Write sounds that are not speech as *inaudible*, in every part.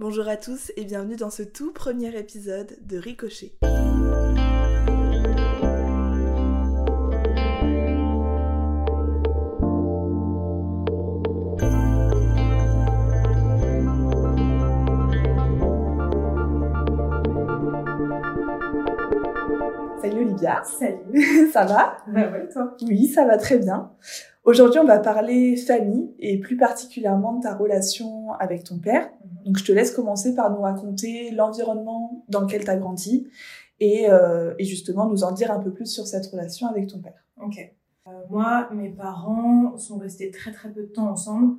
Bonjour à tous et bienvenue dans ce tout premier épisode de Ricochet. Salut Olivia. Salut. *laughs* Ça va? Bah ouais, toi? Oui, ça va très bien. Aujourd'hui, on va parler famille et plus particulièrement de ta relation avec ton père. Donc, je te laisse commencer par nous raconter l'environnement dans lequel tu as grandi et, euh, et, justement nous en dire un peu plus sur cette relation avec ton père. Ok. Euh, moi, mes parents sont restés très très peu de temps ensemble.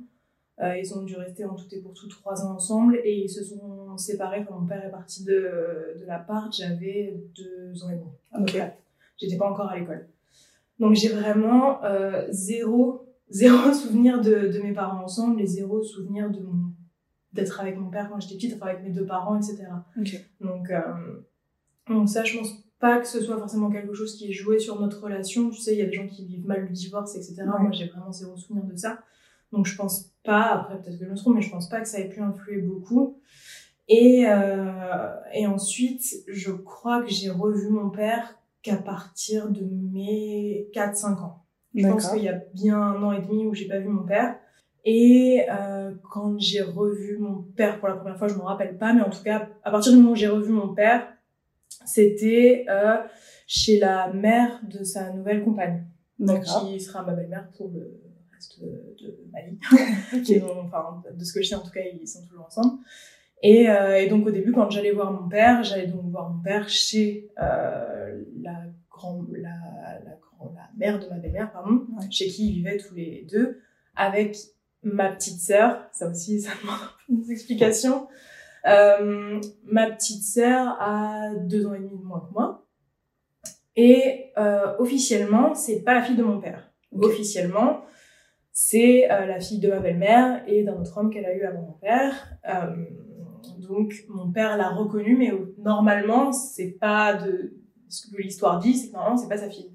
Euh, ils ont dû rester en tout et pour tout trois ans ensemble et ils se sont séparés quand mon père est parti de, de l'appart. J'avais deux ans et demi. Ok. J'étais pas encore à l'école. Donc j'ai vraiment zéro, *laughs* zéro souvenir de, de, mes parents ensemble et zéro souvenir de mon d'être avec mon père quand j'étais petite, enfin avec mes deux parents, etc. Donc, euh, donc ça, je pense pas que ce soit forcément quelque chose qui est joué sur notre relation. Tu sais, il y a des gens qui vivent mal le divorce, etc. Ouais. Moi, j'ai vraiment zéro souvenir de ça. Donc je pense pas, après peut-être que je me trompe, mais je pense pas que ça ait pu influer beaucoup. Et, euh, et ensuite, je crois que j'ai revu mon père qu'à partir de mes 4-5 ans. Je pense qu'il y a bien un an et demi où j'ai pas vu mon père. Et euh, quand j'ai revu mon père pour la première fois, je me rappelle pas, mais en tout cas, à partir du moment où j'ai revu mon père, c'était euh, chez la mère de sa nouvelle compagne, donc qui sera ma belle-mère pour le reste de, de ma vie. *laughs* *laughs* okay. enfin, de ce que je sais, en tout cas, ils sont toujours ensemble. Et, euh, et donc au début, quand j'allais voir mon père, j'allais donc voir mon père chez euh, la, grand, la, la, grand, la mère de ma belle-mère, pardon, ouais. chez qui ils vivaient tous les deux, avec ma petite sœur. Ça aussi, ça demande une explication. Euh, ma petite sœur a deux ans et demi de moins que moi. Et euh, officiellement, c'est pas la fille de mon père. Okay. Officiellement, c'est euh, la fille de ma belle-mère et d'un autre homme qu'elle a eu avant mon père. Euh, donc mon père l'a reconnue, mais normalement, c'est pas de ce que l'histoire dit, c'est que normalement, c'est pas sa fille.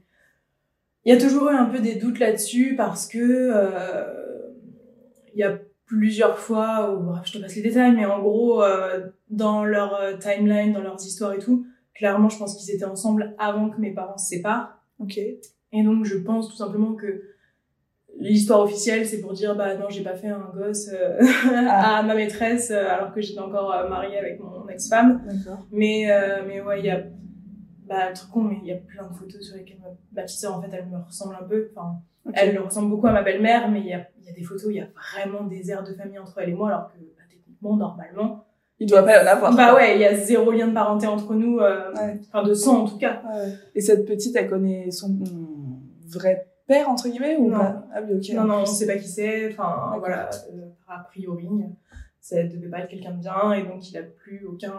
Il y a toujours eu un peu des doutes là-dessus parce que euh, il y a plusieurs fois, où, bref, je te passe les détails, mais en gros, euh, dans leur euh, timeline, dans leurs histoires et tout, clairement, je pense qu'ils étaient ensemble avant que mes parents se séparent. Ok. Et donc, je pense tout simplement que l'histoire officielle, c'est pour dire, bah non, j'ai pas fait un gosse euh, *laughs* ah. à ma maîtresse alors que j'étais encore mariée avec mon ex-femme. D'accord. Mais, euh, mais ouais, il y a, bah, truc con, mais il y a plein de photos sur lesquelles ma, ma petite sœur, en fait, elle me ressemble un peu. Enfin, okay. elle ressemble beaucoup à ma belle-mère, mais il y a, il y a des photos, il y a vraiment des airs de famille entre elle et moi, alors que, bah, techniquement, normalement. Il doit pas y en avoir. Bah ouais, il y a zéro lien de parenté entre nous, euh, ouais. enfin, de sang en tout cas. Ouais. Et cette petite, elle connaît son vrai père entre guillemets ou non. pas? Ah oui. Non, non, on sait pas qui c'est. Enfin, voilà, euh, a priori, ça devait pas être quelqu'un de bien et donc il a plus aucun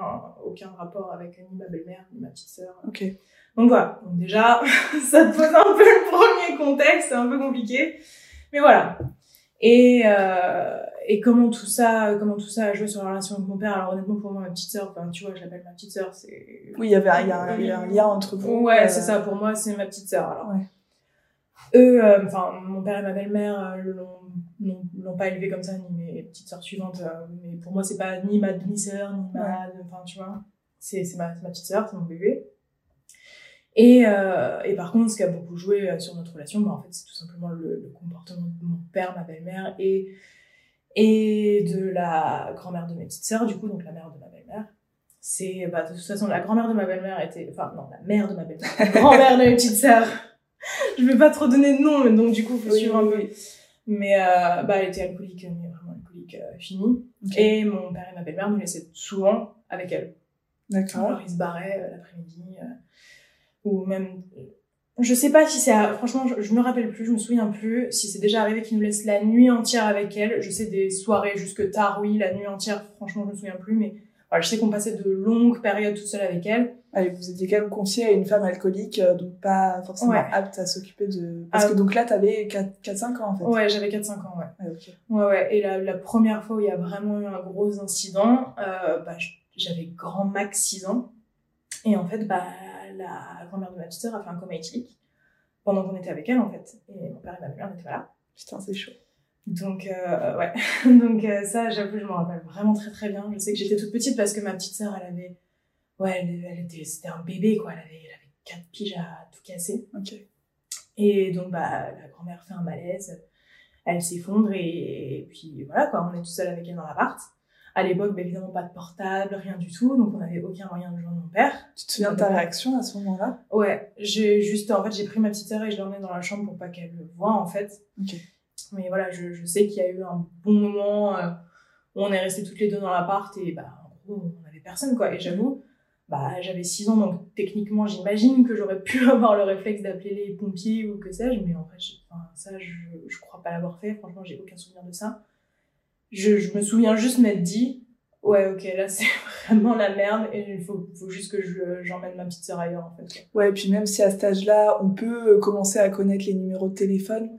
aucun rapport avec ni ma belle-mère ni ma petite sœur. Ok. Donc voilà. Donc déjà, *laughs* ça te pose un peu le premier contexte, c'est un peu compliqué, mais voilà. Et euh, et comment tout ça comment tout ça a joué sur la relation avec mon père? Alors honnêtement pour moi ma petite sœur enfin tu vois je l'appelle ma petite sœur c'est oui il y avait il y, a un, il y a un lien entre vous ouais euh... c'est ça pour moi c'est ma petite sœur alors ouais eux, enfin, euh, mon père et ma belle-mère euh, l'ont pas élevé comme ça, ni mes petites sœurs suivantes. Euh, mais pour moi, c'est pas ni ma demi-sœur, ni ma. Enfin, tu vois, c'est ma, ma petite sœur, c'est mon bébé. Et, euh, et par contre, ce qui a beaucoup joué sur notre relation, bah, en fait, c'est tout simplement le, le, comportement de mon père, ma belle-mère et, et de la grand-mère de mes petites sœurs, du coup, donc la mère de ma belle-mère. C'est, bah, de toute façon, la grand-mère de ma belle-mère était, enfin, non, la mère de ma belle-mère, la grand-mère de mes petites sœurs je vais pas trop donner de nom, mais donc du coup, faut oui, suivre un peu. oui. Mais euh, bah, elle était alcoolique, mais vraiment alcoolique euh, finie. Okay. Et mon père et ma belle-mère nous laissaient souvent avec elle. D'accord. Alors ils se barraient euh, l'après-midi, ou même. Je sais pas si c'est. Franchement, je, je, me rappelle plus, je me souviens plus si c'est déjà arrivé qu'ils nous laissent la nuit entière avec elle. Je sais des soirées jusque tard, oui, la nuit entière, franchement, je me souviens plus, mais voilà, je sais qu'on passait de longues périodes toute seule avec elle. Allez, vous étiez quand même confiée à une femme alcoolique, euh, donc pas forcément ouais. apte à s'occuper de... Parce ah, que donc là, t'avais 4-5 ans, en fait. Ouais, j'avais 4-5 ans, ouais. Ah, okay. Ouais, ouais. Et la, la, première fois où il y a vraiment eu un gros incident, euh, bah, j'avais grand max 6 ans. Et en fait, bah, la grand-mère de ma petite sœur a fait un coma éthylique pendant qu'on était avec elle, en fait. Et mon père et ma mère n'étaient pas là. Putain, c'est chaud. Donc, euh, ouais. *laughs* Donc, euh, ça, j'avoue, je m'en rappelle vraiment très très bien. Je sais que j'étais toute petite parce que ma petite sœur, elle avait. Ouais, elle, elle était, c'était un bébé, quoi. Elle avait, elle avait 4 piges à tout casser. Ok. Et donc, bah, la grand-mère fait un malaise. Elle s'effondre et, et puis voilà, quoi. On est tout seul avec elle dans l'appart. À l'époque, bah, évidemment, pas de portable, rien du tout. Donc, on n'avait aucun moyen de joindre mon père. Tu te souviens de ta réaction à ce moment-là? Ouais, j'ai juste, en fait, j'ai pris ma petite sœur et je l'ai emmenée dans la chambre pour pas qu'elle le voie, en fait. Ok. Mais voilà, je, je sais qu'il y a eu un bon moment euh, où on est restés toutes les deux dans l'appart et bah, en gros, on avait personne, quoi. Et j'avoue, bah, j'avais 6 ans, donc techniquement, j'imagine que j'aurais pu *laughs* avoir le réflexe d'appeler les pompiers ou que sais-je, mais en fait, enfin, ça, je, je crois pas l'avoir fait. Franchement, j'ai aucun souvenir de ça. Je, je me souviens juste m'être dit, ouais, ok, là, *laughs* c'est vraiment la merde et il faut, faut juste que je, j'emmène ma petite sœur ailleurs, en fait. Ouais, puis même si à cet âge-là, on peut euh, commencer à connaître les numéros de téléphone,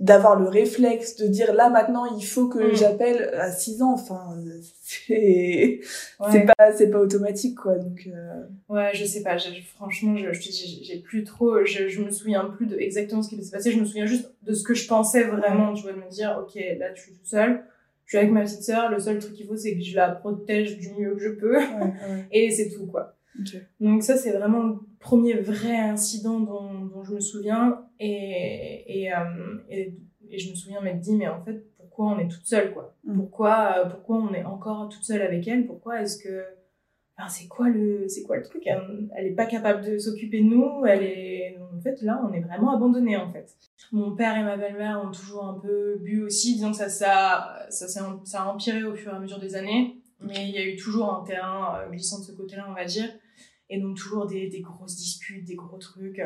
d'avoir le réflexe de dire là maintenant il faut que Mm. j'appelle à 6 ans, enfin, euh, c'est Ouais. c'est pas, c'est pas automatique quoi. Donc, euh, Ouais, je sais pas. Franchement, je, j'ai j'ai plus trop. Je, je me souviens plus de exactement ce qui s'est passé. Je me souviens juste de ce que je pensais vraiment. Tu vois, de me dire, ok, là, je suis toute seule. Je suis avec ma petite sœur. Le seul truc qu'il faut, c'est que je la protège du mieux que je peux. ouais. *laughs* Et c'est tout, quoi. Donc ça, c'est vraiment le premier vrai incident dont, dont je me souviens. Et, et, euh, et, et je me souviens m'être dit, mais en fait, pourquoi on est toute seule, quoi? Mm. pourquoi, euh, pourquoi on est encore toute seule avec elle? Pourquoi est-ce que... C'est quoi le c'est quoi le truc elle, elle est pas capable de s'occuper de nous elle est en fait là on est vraiment abandonné en fait. Mon père et ma belle-mère ont toujours un peu bu aussi disons que ça ça ça, em- ça a empiré au fur et à mesure des années. Mais il y a eu toujours un terrain euh, glissant de ce côté-là on va dire. Et donc toujours des, des grosses disputes des gros trucs.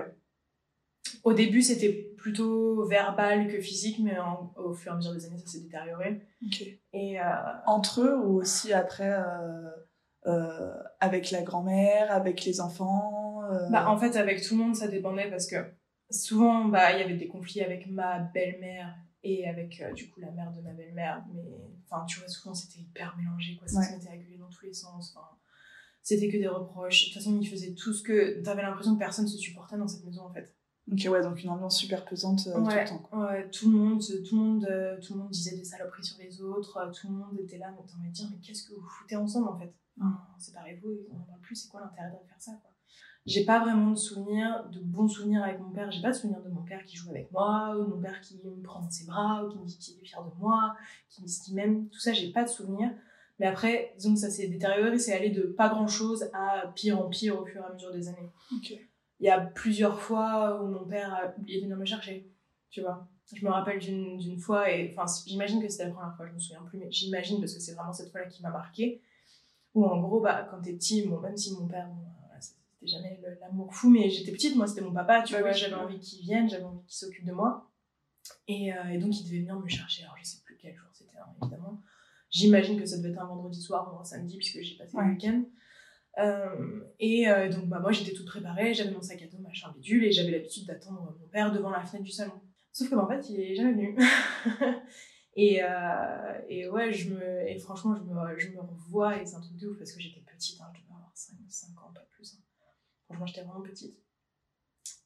Au début c'était plutôt verbal que physique mais en- au fur et à mesure des années ça s'est détérioré. Ok. et euh, Entre eux ou aussi après euh, euh, avec la grand-mère, avec les enfants. euh, Bah, en fait, avec tout le monde, ça dépendait parce que souvent, bah, il y avait des conflits avec ma belle-mère et avec, euh, du coup, la mère de ma belle-mère. Mais, enfin, tu vois, souvent, c'était hyper mélangé, quoi. Ça Ouais. se mettait à gueuler dans tous les sens. C'était que des reproches. De toute façon, ils faisaient tout ce que... T'avais l'impression que personne se supportait dans cette maison, en fait. Ok, ouais, donc une ambiance super pesante euh, tout ouais, le temps. quoi. ouais, tout le monde, tout le monde, euh, tout le monde disait des saloperies sur les autres. Tout le monde était là, mais t'as envie de dire, mais qu'est-ce que vous foutez ensemble en fait? Enfin, Séparez-vous, on en parle plus. C'est quoi l'intérêt de faire ça quoi? J'ai pas vraiment de souvenirs, de bons souvenirs avec mon père. J'ai pas de souvenirs de mon père qui joue avec moi, ou de mon père qui me prend dans ses bras, ou qui me dit qu'il est fier de moi, qui me dit qu'il m'aime. Tout ça, j'ai pas de souvenirs. Mais après, disons que ça s'est détérioré, c'est allé de pas grand chose à pire en pire au fur et à mesure des années il y a plusieurs fois où mon père a oublié de venir me chercher, tu vois. Je me rappelle d'une d'une fois, et enfin, j'imagine que c'était la première fois, je me souviens plus, mais j'imagine parce que c'est vraiment cette fois-là qui m'a marqué. Où en gros, bah, quand t'es petit, bon, même si mon père, bon, c'était jamais l'amour fou, mais j'étais petite, moi c'était mon papa, tu vois, j'avais envie qu'il vienne, j'avais envie qu'il s'occupe de moi. Et, euh, et donc il devait venir me chercher, alors je sais plus quel jour c'était, hein, évidemment. J'imagine que ça devait être un vendredi soir ou un samedi, puisque j'ai passé Ouais. le week-end. Euh, et euh, donc bah, moi j'étais toute préparée, j'avais mon sac à dos, machin bidule, et j'avais l'habitude d'attendre mon père devant la fenêtre du salon. Sauf que bah, en fait il est jamais venu. *laughs* et, euh, et ouais, je me, et franchement je me, je me revois, et c'est un truc de ouf parce que j'étais petite, hein, je devais avoir 5, 5 ans, pas plus. hein. Franchement j'étais vraiment petite.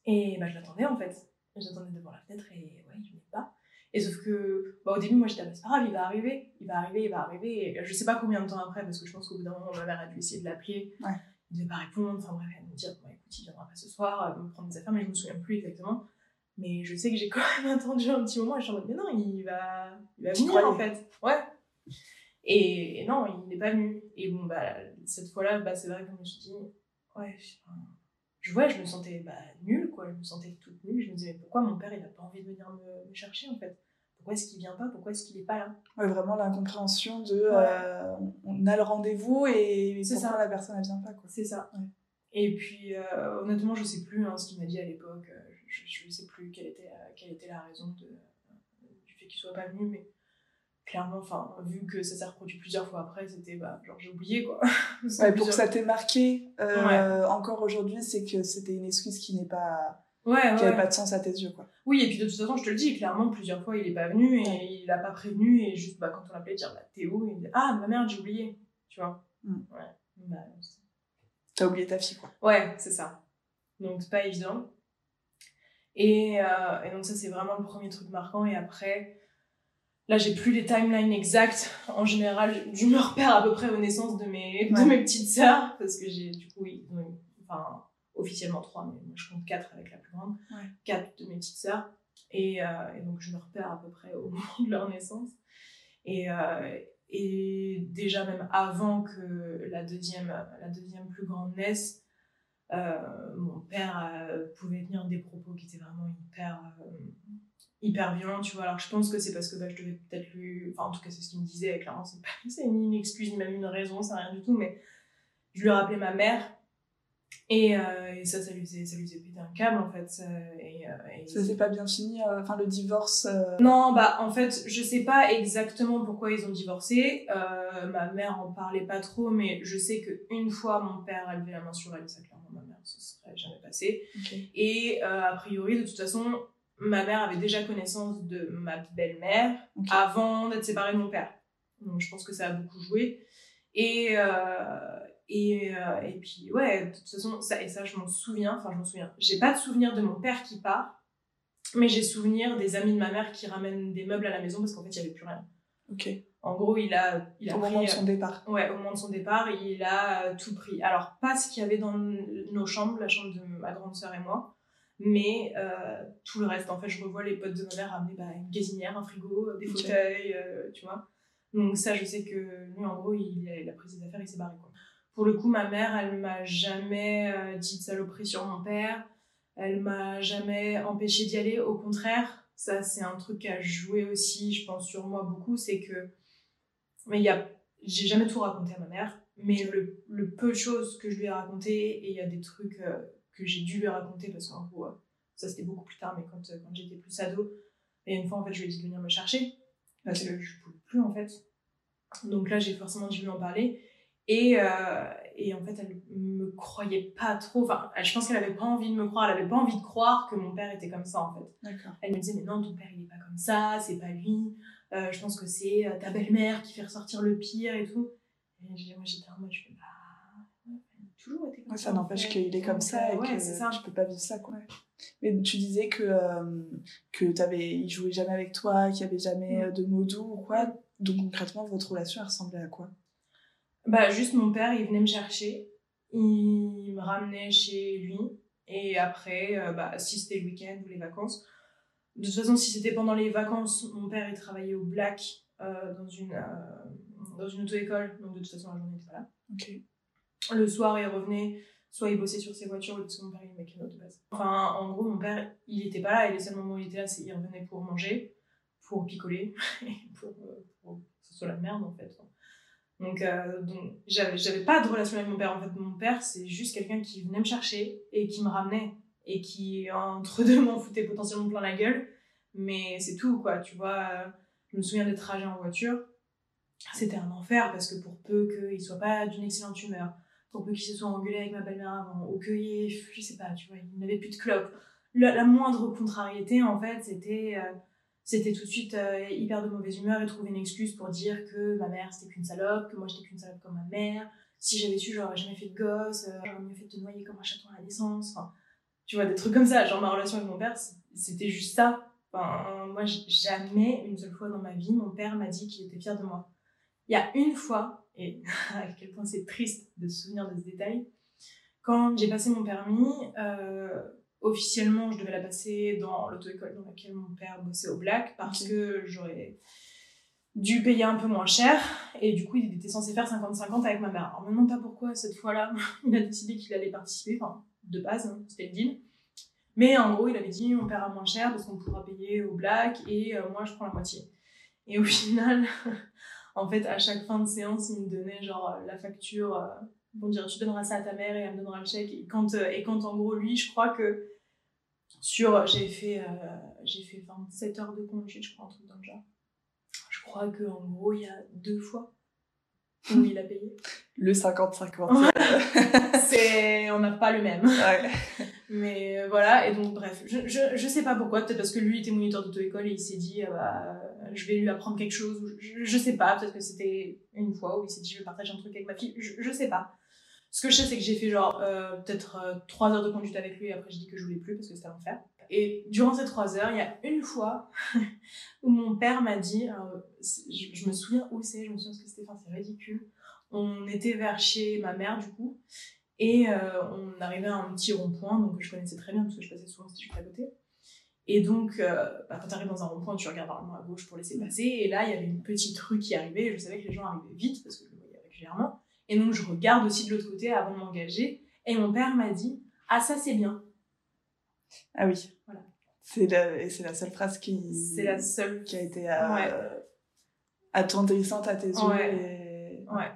Et bah, je l'attendais en fait. J'attendais devant la fenêtre et ouais, il venait pas. Et sauf que, bah, au début, moi j'étais, ah, bah, c'est pas grave, il va arriver, il va arriver, il va arriver. Et je sais pas combien de temps après, parce que je pense qu'au bout d'un moment, ma mère a dû essayer de l'appeler. Ouais. Il devait pas répondre, enfin bref, elle me dire, bon, écoute, il viendra pas ce soir, euh, me prendre des affaires, mais je me souviens plus exactement. Mais je sais que j'ai quand même *laughs* attendu un petit moment et je suis en mode, mais non, il va, il va venir en fait. Ouais. Et, et non, il n'est pas venu. Et bon, bah, cette fois-là, bah, c'est vrai que je me suis dit, ouais, je vois, je me sentais bah, nulle, quoi. Je me sentais toute nulle. Je me disais, mais pourquoi mon père, il a pas envie de venir me, me chercher, en fait? Pourquoi est-ce qu'il vient pas? Pourquoi est-ce qu'il est pas là? Ouais, vraiment l'incompréhension de euh, on a le rendez-vous et C'est pourquoi ça. la personne elle vient pas quoi. C'est ça. Ouais. Et puis, euh, honnêtement, je sais plus hein, ce qu'il m'a dit à l'époque. Euh, Je, je sais plus quelle était, euh, quelle était la raison de, du fait qu'il soit pas venu, mais clairement, enfin, vu que ça s'est reproduit plusieurs fois après, c'était, bah, genre, j'ai oublié, quoi. *laughs* Ouais, pour que ça t'ait marqué euh, encore aujourd'hui, c'est que c'était une excuse qui n'est pas Ouais, qui ouais. avait pas de sens à tes yeux quoi. Oui, et puis de toute façon, je te le dis, clairement, plusieurs fois, il est pas venu et il a pas prévenu. Et juste, bah, quand on l'appelait, dire, bah, où Il me dit, ah, ma merde, j'ai oublié. Tu vois Mm. Ouais. Bah, T'as oublié ta fille quoi. Ouais, c'est ça. Donc, c'est pas évident. Et, euh, et donc, ça, c'est vraiment le premier truc marquant. Et après, Là, j'ai plus les timelines exactes. En général, je me repère à peu près aux naissances de mes, de mes petites sœurs, parce que j'ai, du coup, oui, enfin, officiellement trois, mais moi je compte quatre avec la plus grande. Quatre de mes petites sœurs. Et, euh, et, donc, je me repère à peu près au *laughs* moment de leur naissance. Et, euh, et déjà, même avant que la deuxième, la deuxième plus grande naisse, mon père euh, pouvait tenir des propos qui étaient vraiment hyper euh, hyper violents tu vois alors je pense que c'est parce que bah, je devais peut-être lui enfin en tout cas c'est ce qu'il me disait clairement c'est pas *laughs* ni une excuse ni même une raison c'est rien du tout mais je lui rappelais ma mère et, euh, et, ça, ça lui, faisait, ça lui faisait péter un câble en fait. Et, euh, et ça s'est pas bien fini, euh, enfin le divorce Non, bah en fait, je sais pas exactement pourquoi ils ont divorcé. ma mère en parlait pas trop, mais je sais qu'une fois mon père a levé la main sur elle, ça clairement ça serait jamais passé. Et a priori, de toute façon, ma mère avait déjà connaissance de ma belle-mère avant d'être séparée de mon père. Donc je pense que ça a beaucoup joué. Et, et, euh, et puis, ouais, de toute façon, ça, et ça, je m'en souviens, enfin, je m'en souviens. J'ai pas de souvenir de mon père qui part, mais j'ai souvenir des amis de ma mère qui ramènent des meubles à la maison parce qu'en fait, il y avait plus rien. Ok. En gros, il a, il a au moment de son départ. Ouais, au moment de son départ, il a tout pris. Alors, pas ce qu'il y avait dans nos chambres, la chambre de ma grande sœur et moi, mais euh, tout le reste. En fait, je revois les potes de ma mère ramener bah, une gazinière, un frigo, des fauteuils, euh, tu vois. Donc ça, je sais que lui, en gros, il, a pris ses affaires, il s'est barré, quoi. Pour le coup, ma mère, elle m'a jamais euh, dit de saloperie sur mon père. Elle m'a jamais empêché d'y aller. Au contraire, ça, c'est un truc qui a joué aussi, je pense, sur moi beaucoup. C'est que, mais il y a, j'ai jamais tout raconté à ma mère, mais le, le, peu de choses que je lui ai raconté, et il y a des trucs euh, que j'ai dû lui raconter parce qu'en gros, euh, ça c'était beaucoup plus tard, mais quand, quand j'étais plus ado, et une fois en fait, je lui ai dit de venir me chercher parce que je pouvais plus en fait. Donc là, j'ai forcément dû lui en parler. Et, euh, et en fait, elle me croyait pas trop. Enfin, je pense qu'elle avait pas envie de me croire. Elle avait pas envie de croire que mon père était comme ça, en fait. Elle me disait, mais non, ton père, il est pas comme ça, c'est pas lui. Euh, je pense que c'est euh, ta belle-mère qui fait ressortir le pire et tout. Et moi, j'étais en mode, je fais, bah, toujours été comme ça. Ça n'empêche qu'il est comme ça et que ça. tu peux pas vivre ça, quoi. Mais tu disais que, euh, que avais, il jouait jamais avec toi, qu'il y avait jamais mm. de mots doux ou quoi. Donc concrètement, votre relation, elle ressemblait à quoi? Bah, juste mon père, il venait me chercher. Il me ramenait chez lui. Et après, euh, bah, si c'était le week-end ou les vacances. De toute façon, si c'était pendant les vacances, mon père, il travaillait au Black euh, dans une, euh, dans une auto-école. Donc, de toute façon, la journée n'était pas là. Le soir, il revenait. Soit il bossait sur ses voitures, ou son père, il mécano de base. Enfin, en gros, mon père, il n'était pas là. Et le seul moment où il était là, c'est qu'il revenait pour manger, pour picoler, *laughs* pour, pour, que ce soit la merde, en fait. Donc, euh, donc j'avais pas de relation avec mon père. En fait, mon père, c'est juste quelqu'un qui venait me chercher et qui me ramenait et qui, entre deux, *laughs* m'en foutait potentiellement plein la gueule. Mais c'est tout, quoi. Tu vois, je me souviens des trajets en voiture. C'était un enfer parce que pour peu qu'il soit pas d'une excellente humeur, pour peu qu'il se soit engueulé avec ma belle-mère avant, ou qu'il je sais pas, tu vois, il n'avait plus de clope. La, moindre contrariété, en fait, c'était. Euh, tout de suite euh, hyper de mauvaise humeur et trouver une excuse pour dire que ma mère c'était qu'une salope, que moi j'étais qu'une salope comme ma mère. Si j'avais su, j'aurais jamais fait de gosse, euh, j'aurais mieux fait de te noyer comme un chaton à la naissance. Enfin, tu vois, des trucs comme ça. Genre ma relation avec mon père, c'était juste ça. Enfin, moi, jamais, une seule fois dans ma vie, mon père m'a dit qu'il était fier de moi. Il y a une fois, et *laughs* à quel point c'est triste de se souvenir de ce détail, quand j'ai passé mon permis, euh, officiellement, je devais la passer dans l'auto-école dans laquelle mon père bossait au Black parce que j'aurais dû payer un peu moins cher et du coup il était censé faire 50-50 avec ma mère. Alors me demande pas pourquoi cette fois-là *laughs* il a décidé qu'il allait participer, enfin de base hein, c'était le deal. Mais en gros il avait dit on paiera moins cher parce qu'on pourra payer au Black et euh, moi je prends la moitié. Et au *laughs* final, en fait à chaque fin de séance il me donnait genre la facture euh, vont dire tu donneras ça à ta mère et elle me donnera le chèque. Et quand, euh, et quand en gros, lui, je crois que sur. J'ai fait, euh, j'ai fait 27 heures de conduite, je crois, un truc dans le genre. Je crois qu'en gros, il y a deux fois il a payé. Le 50-50. c'est on n'a pas le même. Ouais. Mais euh, voilà, et donc bref, je, je, je sais pas pourquoi, peut-être parce que lui était moniteur d'auto-école et il s'est dit, ah bah, je vais lui apprendre quelque chose, je, je sais pas, peut-être que c'était une fois où il s'est dit, je vais partager un truc avec ma fille, je, sais pas. Ce que je sais, c'est que j'ai fait genre euh, peut-être euh, trois heures de conduite avec lui et après j'ai dit que je voulais plus parce que c'était l'enfer. Et durant ces trois heures, il y a une fois *laughs* où mon père m'a dit, alors, je, me souviens où c'est, je me souviens ce que c'était, enfin, c'est ridicule. On était vers chez ma mère, du coup, et euh, on arrivait à un petit rond-point, donc je connaissais très bien parce que je passais souvent, c'était juste à côté. Et donc, euh, bah, quand tu arrives dans un rond-point, tu regardes normalement à gauche pour laisser passer. Et là, il y avait une petite rue qui arrivait. Et je savais que les gens arrivaient vite parce que je le voyais régulièrement. Et donc, je regarde aussi de l'autre côté avant de m'engager. Et mon père m'a dit Ah, ça, c'est bien. Ah oui. Voilà. C'est la, et c'est la seule phrase qui. C'est la seule. Qui a été euh, ouais. attendrissante à tes yeux. Ouais. Et... ouais.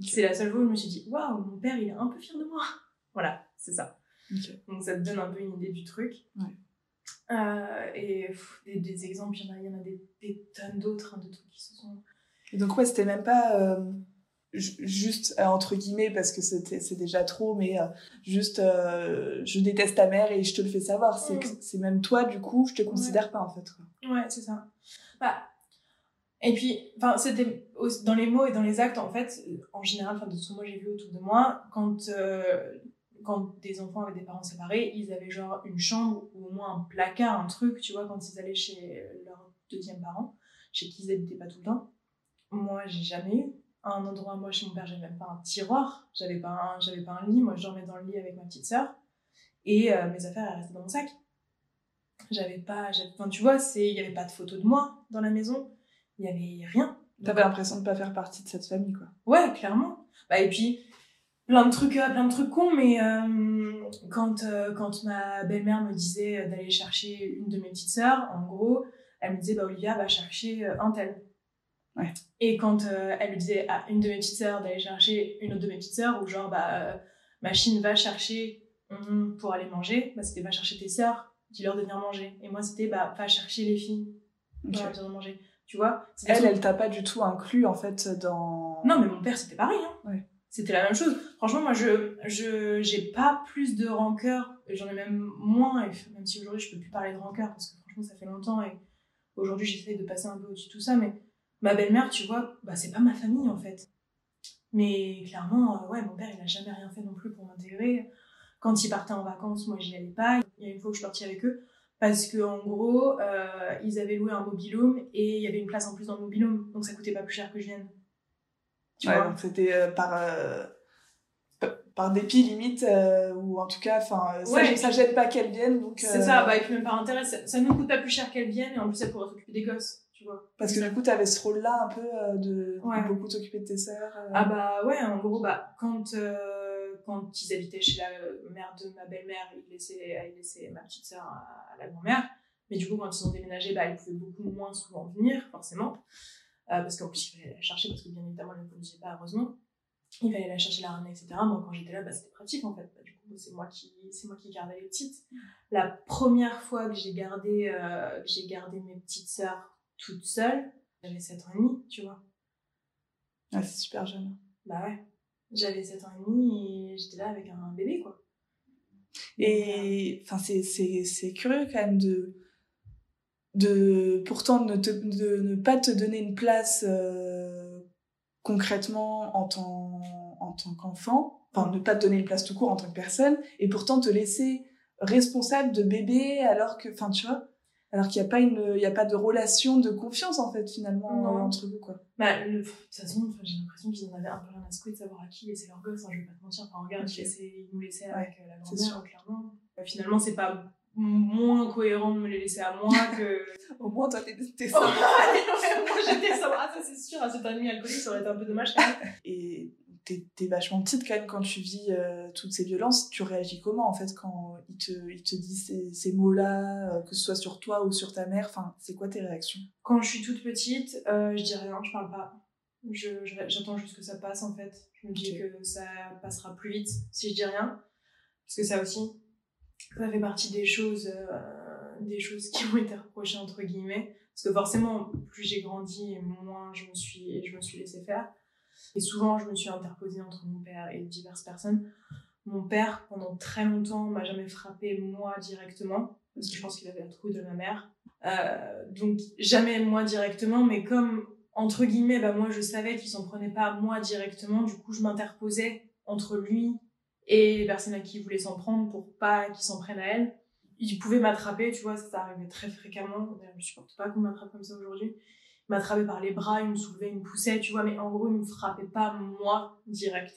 C'est la seule fois où je me suis dit Waouh, mon père, il est un peu fier de moi. *laughs* Voilà, c'est ça. Okay. Donc, ça te donne un peu une idée du truc. Ouais. Euh, et pff, des, des, exemples, il y en a, y en a des, des tonnes d'autres, hein, de trucs qui se sont. Et donc, ouais, c'était même pas euh, juste, euh, entre guillemets, parce que c'est déjà trop, mais euh, juste, je déteste ta mère et je te le fais savoir. C'est Mm. c'est même toi, du coup, je te considère pas, en fait. Quoi. Ouais, c'est ça. Bah, et puis, enfin, c'était dans les mots et dans les actes, en fait, en général, enfin, de ce que moi j'ai vu autour de moi, quand, euh, quand des enfants avaient des parents séparés, ils avaient genre une chambre ou au moins un placard, un truc, tu vois, quand ils allaient chez leur deuxième parent, chez qui ils habitaient pas tout le temps. Moi, j'ai jamais eu un endroit, moi, chez mon père, j'avais même pas un tiroir, j'avais pas un, j'avais pas un lit, moi, je dormais dans le lit avec ma petite sœur, et euh, mes affaires, elles restaient dans mon sac. J'avais pas, j'avais- enfin, tu vois, c'est, il y avait pas de photos de moi dans la maison, il y avait rien. T'avais l'impression de pas faire partie de cette famille, quoi. Ouais, clairement. Bah, et puis, plein de trucs, euh, plein de trucs cons, mais euh, quand, euh, quand ma belle-mère me disait d'aller chercher une de mes petites sœurs, en gros, elle me disait, bah, Olivia va chercher un tel. Ouais. Et quand euh, elle lui disait à une de mes petites sœurs d'aller chercher une autre de mes petites sœurs, ou genre, bah, euh, machine va chercher hum, pour aller manger, bah, c'était va chercher tes sœurs, dis-leur de venir manger. Et moi, c'était, bah, va chercher les filles Ok. pour leur dire de manger. Tu vois Elle, trucs- elle t'a pas du tout inclus, en fait, dans... non, mais mon père, c'était pareil. Hein. Ouais. C'était la même chose. Franchement, moi, je je j'ai pas plus de rancœur. J'en ai même moins. Et même si aujourd'hui, je peux plus parler de rancœur parce que franchement, ça fait longtemps. Et aujourd'hui, j'essaie de passer un peu au-dessus de tout ça. Mais ma belle-mère, tu vois, bah, c'est pas ma famille, en fait. Mais clairement, euh, ouais, mon père, il a jamais rien fait non plus pour m'intégrer. Quand ils partaient en vacances, moi, j'y allais pas. Il y a une fois que je suis partie avec eux. Parce que en gros, euh, ils avaient loué un mobilhome et il y avait une place en plus dans le mobilhome. Donc ça coûtait pas plus cher que je vienne. Tu Ouais, vois donc c'était euh, par, par dépit limite, euh, ou en tout cas, enfin, ça, Ouais. ça gêne pas qu'elle vienne, donc... C'est euh, ça, bah, et puis même par intérêt, ça, ça nous coûte pas plus cher qu'elle vienne, et en plus elle pourra s'occuper des gosses, tu vois. Parce que du coup, t'avais ce rôle-là un peu euh, de, de Ouais. beaucoup t'occuper de tes sœurs. euh. Ah bah ouais, en gros, bah, quand, euh, quand ils habitaient chez la mère de ma belle-mère, ils laissaient, ils laissaient ma petite sœur à, à la grand-mère. Mais du coup, quand ils ont déménagé, bah, ils pouvaient beaucoup moins souvent venir, forcément. Euh, parce qu'en plus, il fallait la chercher, parce que bien évidemment, elle ne conduisait pas, heureusement. Il fallait la chercher, la ramener, etc. Moi, quand j'étais là, bah, c'était pratique, en fait. Bah, du coup, c'est moi qui, c'est moi qui gardais les petites. La première fois que j'ai gardé, euh, que j'ai gardé mes petites sœurs toutes seules, j'avais 7 ans et demi, tu vois. Ouais, c'est super jeune. Bah ouais. J'avais 7 ans et demi et j'étais là avec un bébé, quoi. Et enfin, c'est curieux quand même de, de pourtant ne, te, de ne pas te donner une place euh, concrètement en tant, en tant qu'enfant, enfin ne pas te donner une place tout court en tant que personne, et pourtant te laisser responsable de bébé alors que, enfin tu vois, alors qu'il n'y a pas une, il y a pas de relation de confiance en fait finalement Non. euh, entre vous quoi. Bah, le- de toute façon, j'ai l'impression qu'ils en avaient un peu rien à secouer de savoir à qui laisser leur gosse, hein, je vais pas te mentir. Enfin, regarde, ils, nous laissaient avec euh, la grand-mère, clairement. Bah, finalement, c'est pas moins cohérent de me les laisser à moi *laughs* que. Au moins toi t'es, t'es Oh, ça. *laughs* moi j'étais ça, ah, ça c'est sûr, à cette année alcoolique, ça aurait été un peu dommage quand même. et t'es, vachement petite quand même quand tu vis euh, toutes ces violences. Tu réagis comment en fait quand ils te, ils te disent ces, ces mots-là, euh, que ce soit sur toi ou sur ta mère? Enfin, c'est quoi tes réactions? Quand je suis toute petite, euh, je dis rien, je parle pas. J'attends juste que ça passe en fait. Je me dis que ça passera plus vite si je dis rien. Parce que ça aussi, ça fait partie des choses, des choses qui m'ont été reprochées entre guillemets. Parce que forcément, plus j'ai grandi, moins je me suis, je me suis laissée faire. Et souvent, je me suis interposée entre mon père et diverses personnes. Mon père, pendant très longtemps, m'a jamais frappé moi directement, parce que je pense qu'il avait la trouille de ma mère. Euh, donc, jamais moi directement, mais comme, entre guillemets, bah, moi je savais qu'il s'en prenait pas moi directement, du coup, je m'interposais entre lui et les personnes à qui il voulait s'en prendre pour pas qu'il s'en prenne à elle. il pouvait m'attraper, tu vois, ça arrivait très fréquemment. Je supporte pas qu'on m'attrape comme ça aujourd'hui. Il m'attrapait par les bras, il me soulevait, il me poussait, tu vois, mais en gros, il me frappait pas moi direct.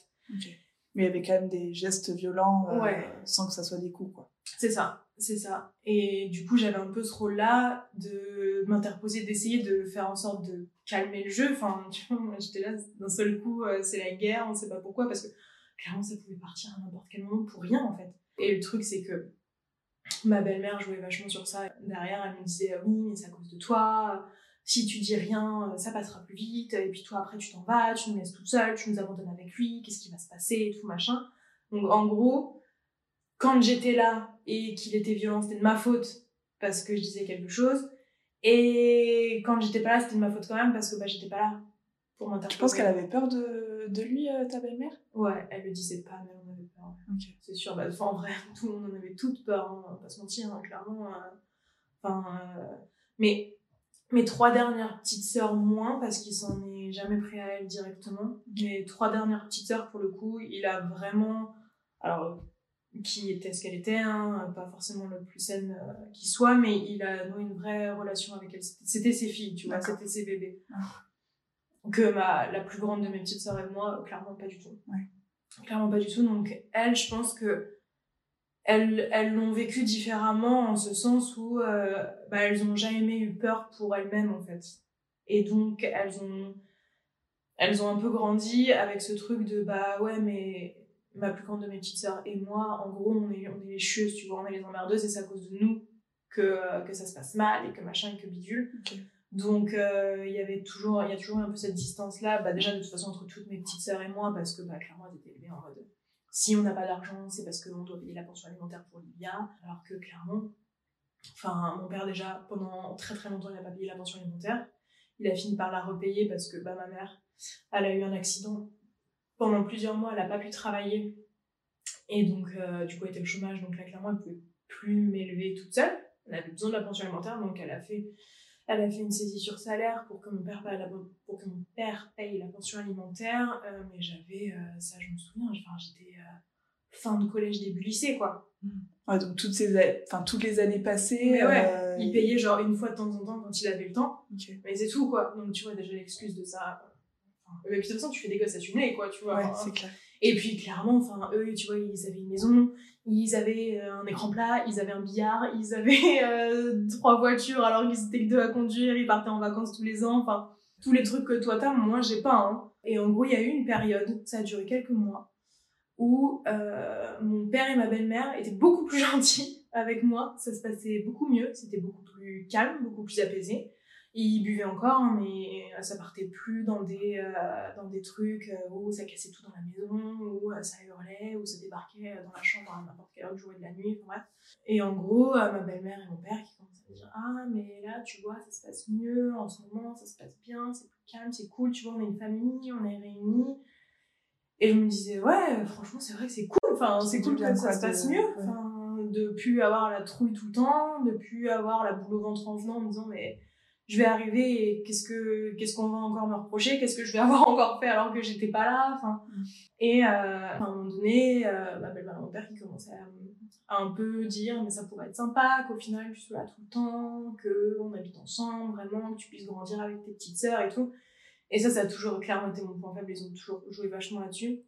Mais il y avait quand même des gestes violents euh, sans que ça soit des coups, quoi. C'est ça, c'est ça. Et du coup, j'avais un peu ce rôle-là de m'interposer, d'essayer de faire en sorte de calmer le jeu. Enfin, *laughs* tu vois, moi, j'étais là, d'un seul coup, euh, c'est la guerre, on sait pas pourquoi, parce que clairement, ça pouvait partir à n'importe quel moment pour rien, en fait. Et le truc, c'est que ma belle-mère jouait vachement sur ça. Derrière, elle me disait, oui, mais c'est à cause de toi. Si tu dis rien, ça passera plus vite. Et puis toi, après, tu t'en vas, tu nous laisses toute seule, tu nous abandonnes avec lui, qu'est-ce qui va se passer et tout, machin. Donc, en gros, quand j'étais là et qu'il était violent, c'était de ma faute parce que je disais quelque chose. Et quand j'étais pas là, c'était de ma faute quand même parce que bah, j'étais pas là pour m'interroger. Tu penses qu'elle avait peur de, de lui, euh, ta belle-mère? Ouais, elle le disait pas, mais on avait peur. C'est sûr, bah, en vrai, *laughs* tout le monde en avait toute peur, hein, on va pas se mentir, hein, clairement. Euh, enfin, euh, mais mes trois dernières petites sœurs moins parce qu'il s'en est jamais pris à elle directement. Mes trois dernières petites sœurs, pour le coup, il a vraiment. Alors, qui était ce qu'elle était, hein, pas forcément le plus saine euh, qui soit, mais il a noué une vraie relation avec elle. C'était ses filles, tu vois, c'était ses bébés. Ah. Que ma, la plus grande de mes petites sœurs et moi, clairement pas du tout. Clairement pas du tout. Donc, elle, je pense que elles elles l'ont vécu différemment en ce sens où euh, bah, elles ont jamais eu peur pour elles-mêmes en fait. Et donc, elles ont elles ont un peu grandi avec ce truc de bah ouais mais ma plus grande de mes petites sœurs et moi, en gros, on est, on est les chieuses, tu vois, on est les emmerdeuses et c'est à cause de nous que, que ça se passe mal et que machin et que bidule. Donc, euh, il y avait toujours, il y a toujours un peu cette distance-là, bah, déjà de toute façon entre toutes mes petites sœurs et moi, parce que bah, clairement, elles étaient élevées en mode si on n'a pas d'argent, c'est parce qu'on doit payer la pension alimentaire pour Livia, alors que clairement, enfin, mon père déjà, pendant très très longtemps, il n'a pas payé la pension alimentaire. Il a fini par la repayer parce que bah, ma mère, elle a eu un accident pendant plusieurs mois, elle n'a pas pu travailler. Et donc, euh, du coup, elle était au chômage. Donc là, clairement, elle ne pouvait plus m'élever toute seule. Elle avait besoin de la pension alimentaire. Donc, elle a fait, elle a fait une saisie sur salaire pour que mon père paye la, pour que mon père paye la pension alimentaire. Euh, mais j'avais, euh, ça, je me souviens, j'étais fin de collège, début lycée, quoi. Ouais, donc toutes, ces, enfin, toutes les années passées. Mais ouais, il payait genre une fois de temps en temps quand il avait le temps. Mais c'est tout, quoi. Donc, tu vois, déjà l'excuse de ça et puis de toute façon, tu fais des gosses assumés, quoi, tu vois. Ouais, c'est clair. Et puis clairement, enfin, eux, tu vois, ils avaient une maison, ils avaient euh, un écran plat, ils avaient un billard, ils avaient *laughs* euh, trois voitures alors qu'ils étaient que deux à conduire, ils partaient en vacances tous les ans, enfin, tous les trucs que toi t'as, moi j'ai pas. Hein. Et en gros, il y a eu une période, ça a duré quelques mois, où euh, mon père et ma belle-mère étaient beaucoup plus *laughs* gentils avec moi, ça se passait beaucoup mieux, c'était beaucoup plus calme, beaucoup plus apaisé. Il buvait encore, hein, mais ça partait plus dans des, euh, dans des trucs euh, où ça cassait tout dans la maison, où euh, ça hurlait, où ça débarquait dans la chambre à n'importe quelle heure du jour de la nuit, enfin bref. Et en gros, ma belle-mère et mon père qui commençaient à dire Ah, mais là, tu vois, ça se passe mieux en ce moment, ça se passe bien, c'est plus calme, c'est cool, tu vois, on est une famille, on est réunis. Et je me disais Ouais, franchement, c'est vrai que c'est cool, enfin, c'est cool que ça se passe mieux. Enfin, de plus avoir la trouille tout le temps, de plus avoir la boule au ventre en venant en me disant Mais je vais arriver et qu'est-ce que qu'est-ce qu'on va encore me reprocher qu'est-ce que je vais *laughs* avoir encore fait alors que j'étais pas là enfin. Mm. et euh, à un moment donné euh, ma belle-mère mon père qui commençaient à, un peu dire mais ça pourrait être sympa qu'au final tu sois là tout le temps que on habite ensemble vraiment que tu puisses grandir avec tes petites sœurs et tout. Et ça ça a toujours clairement été mon point faible ils ont toujours joué vachement là-dessus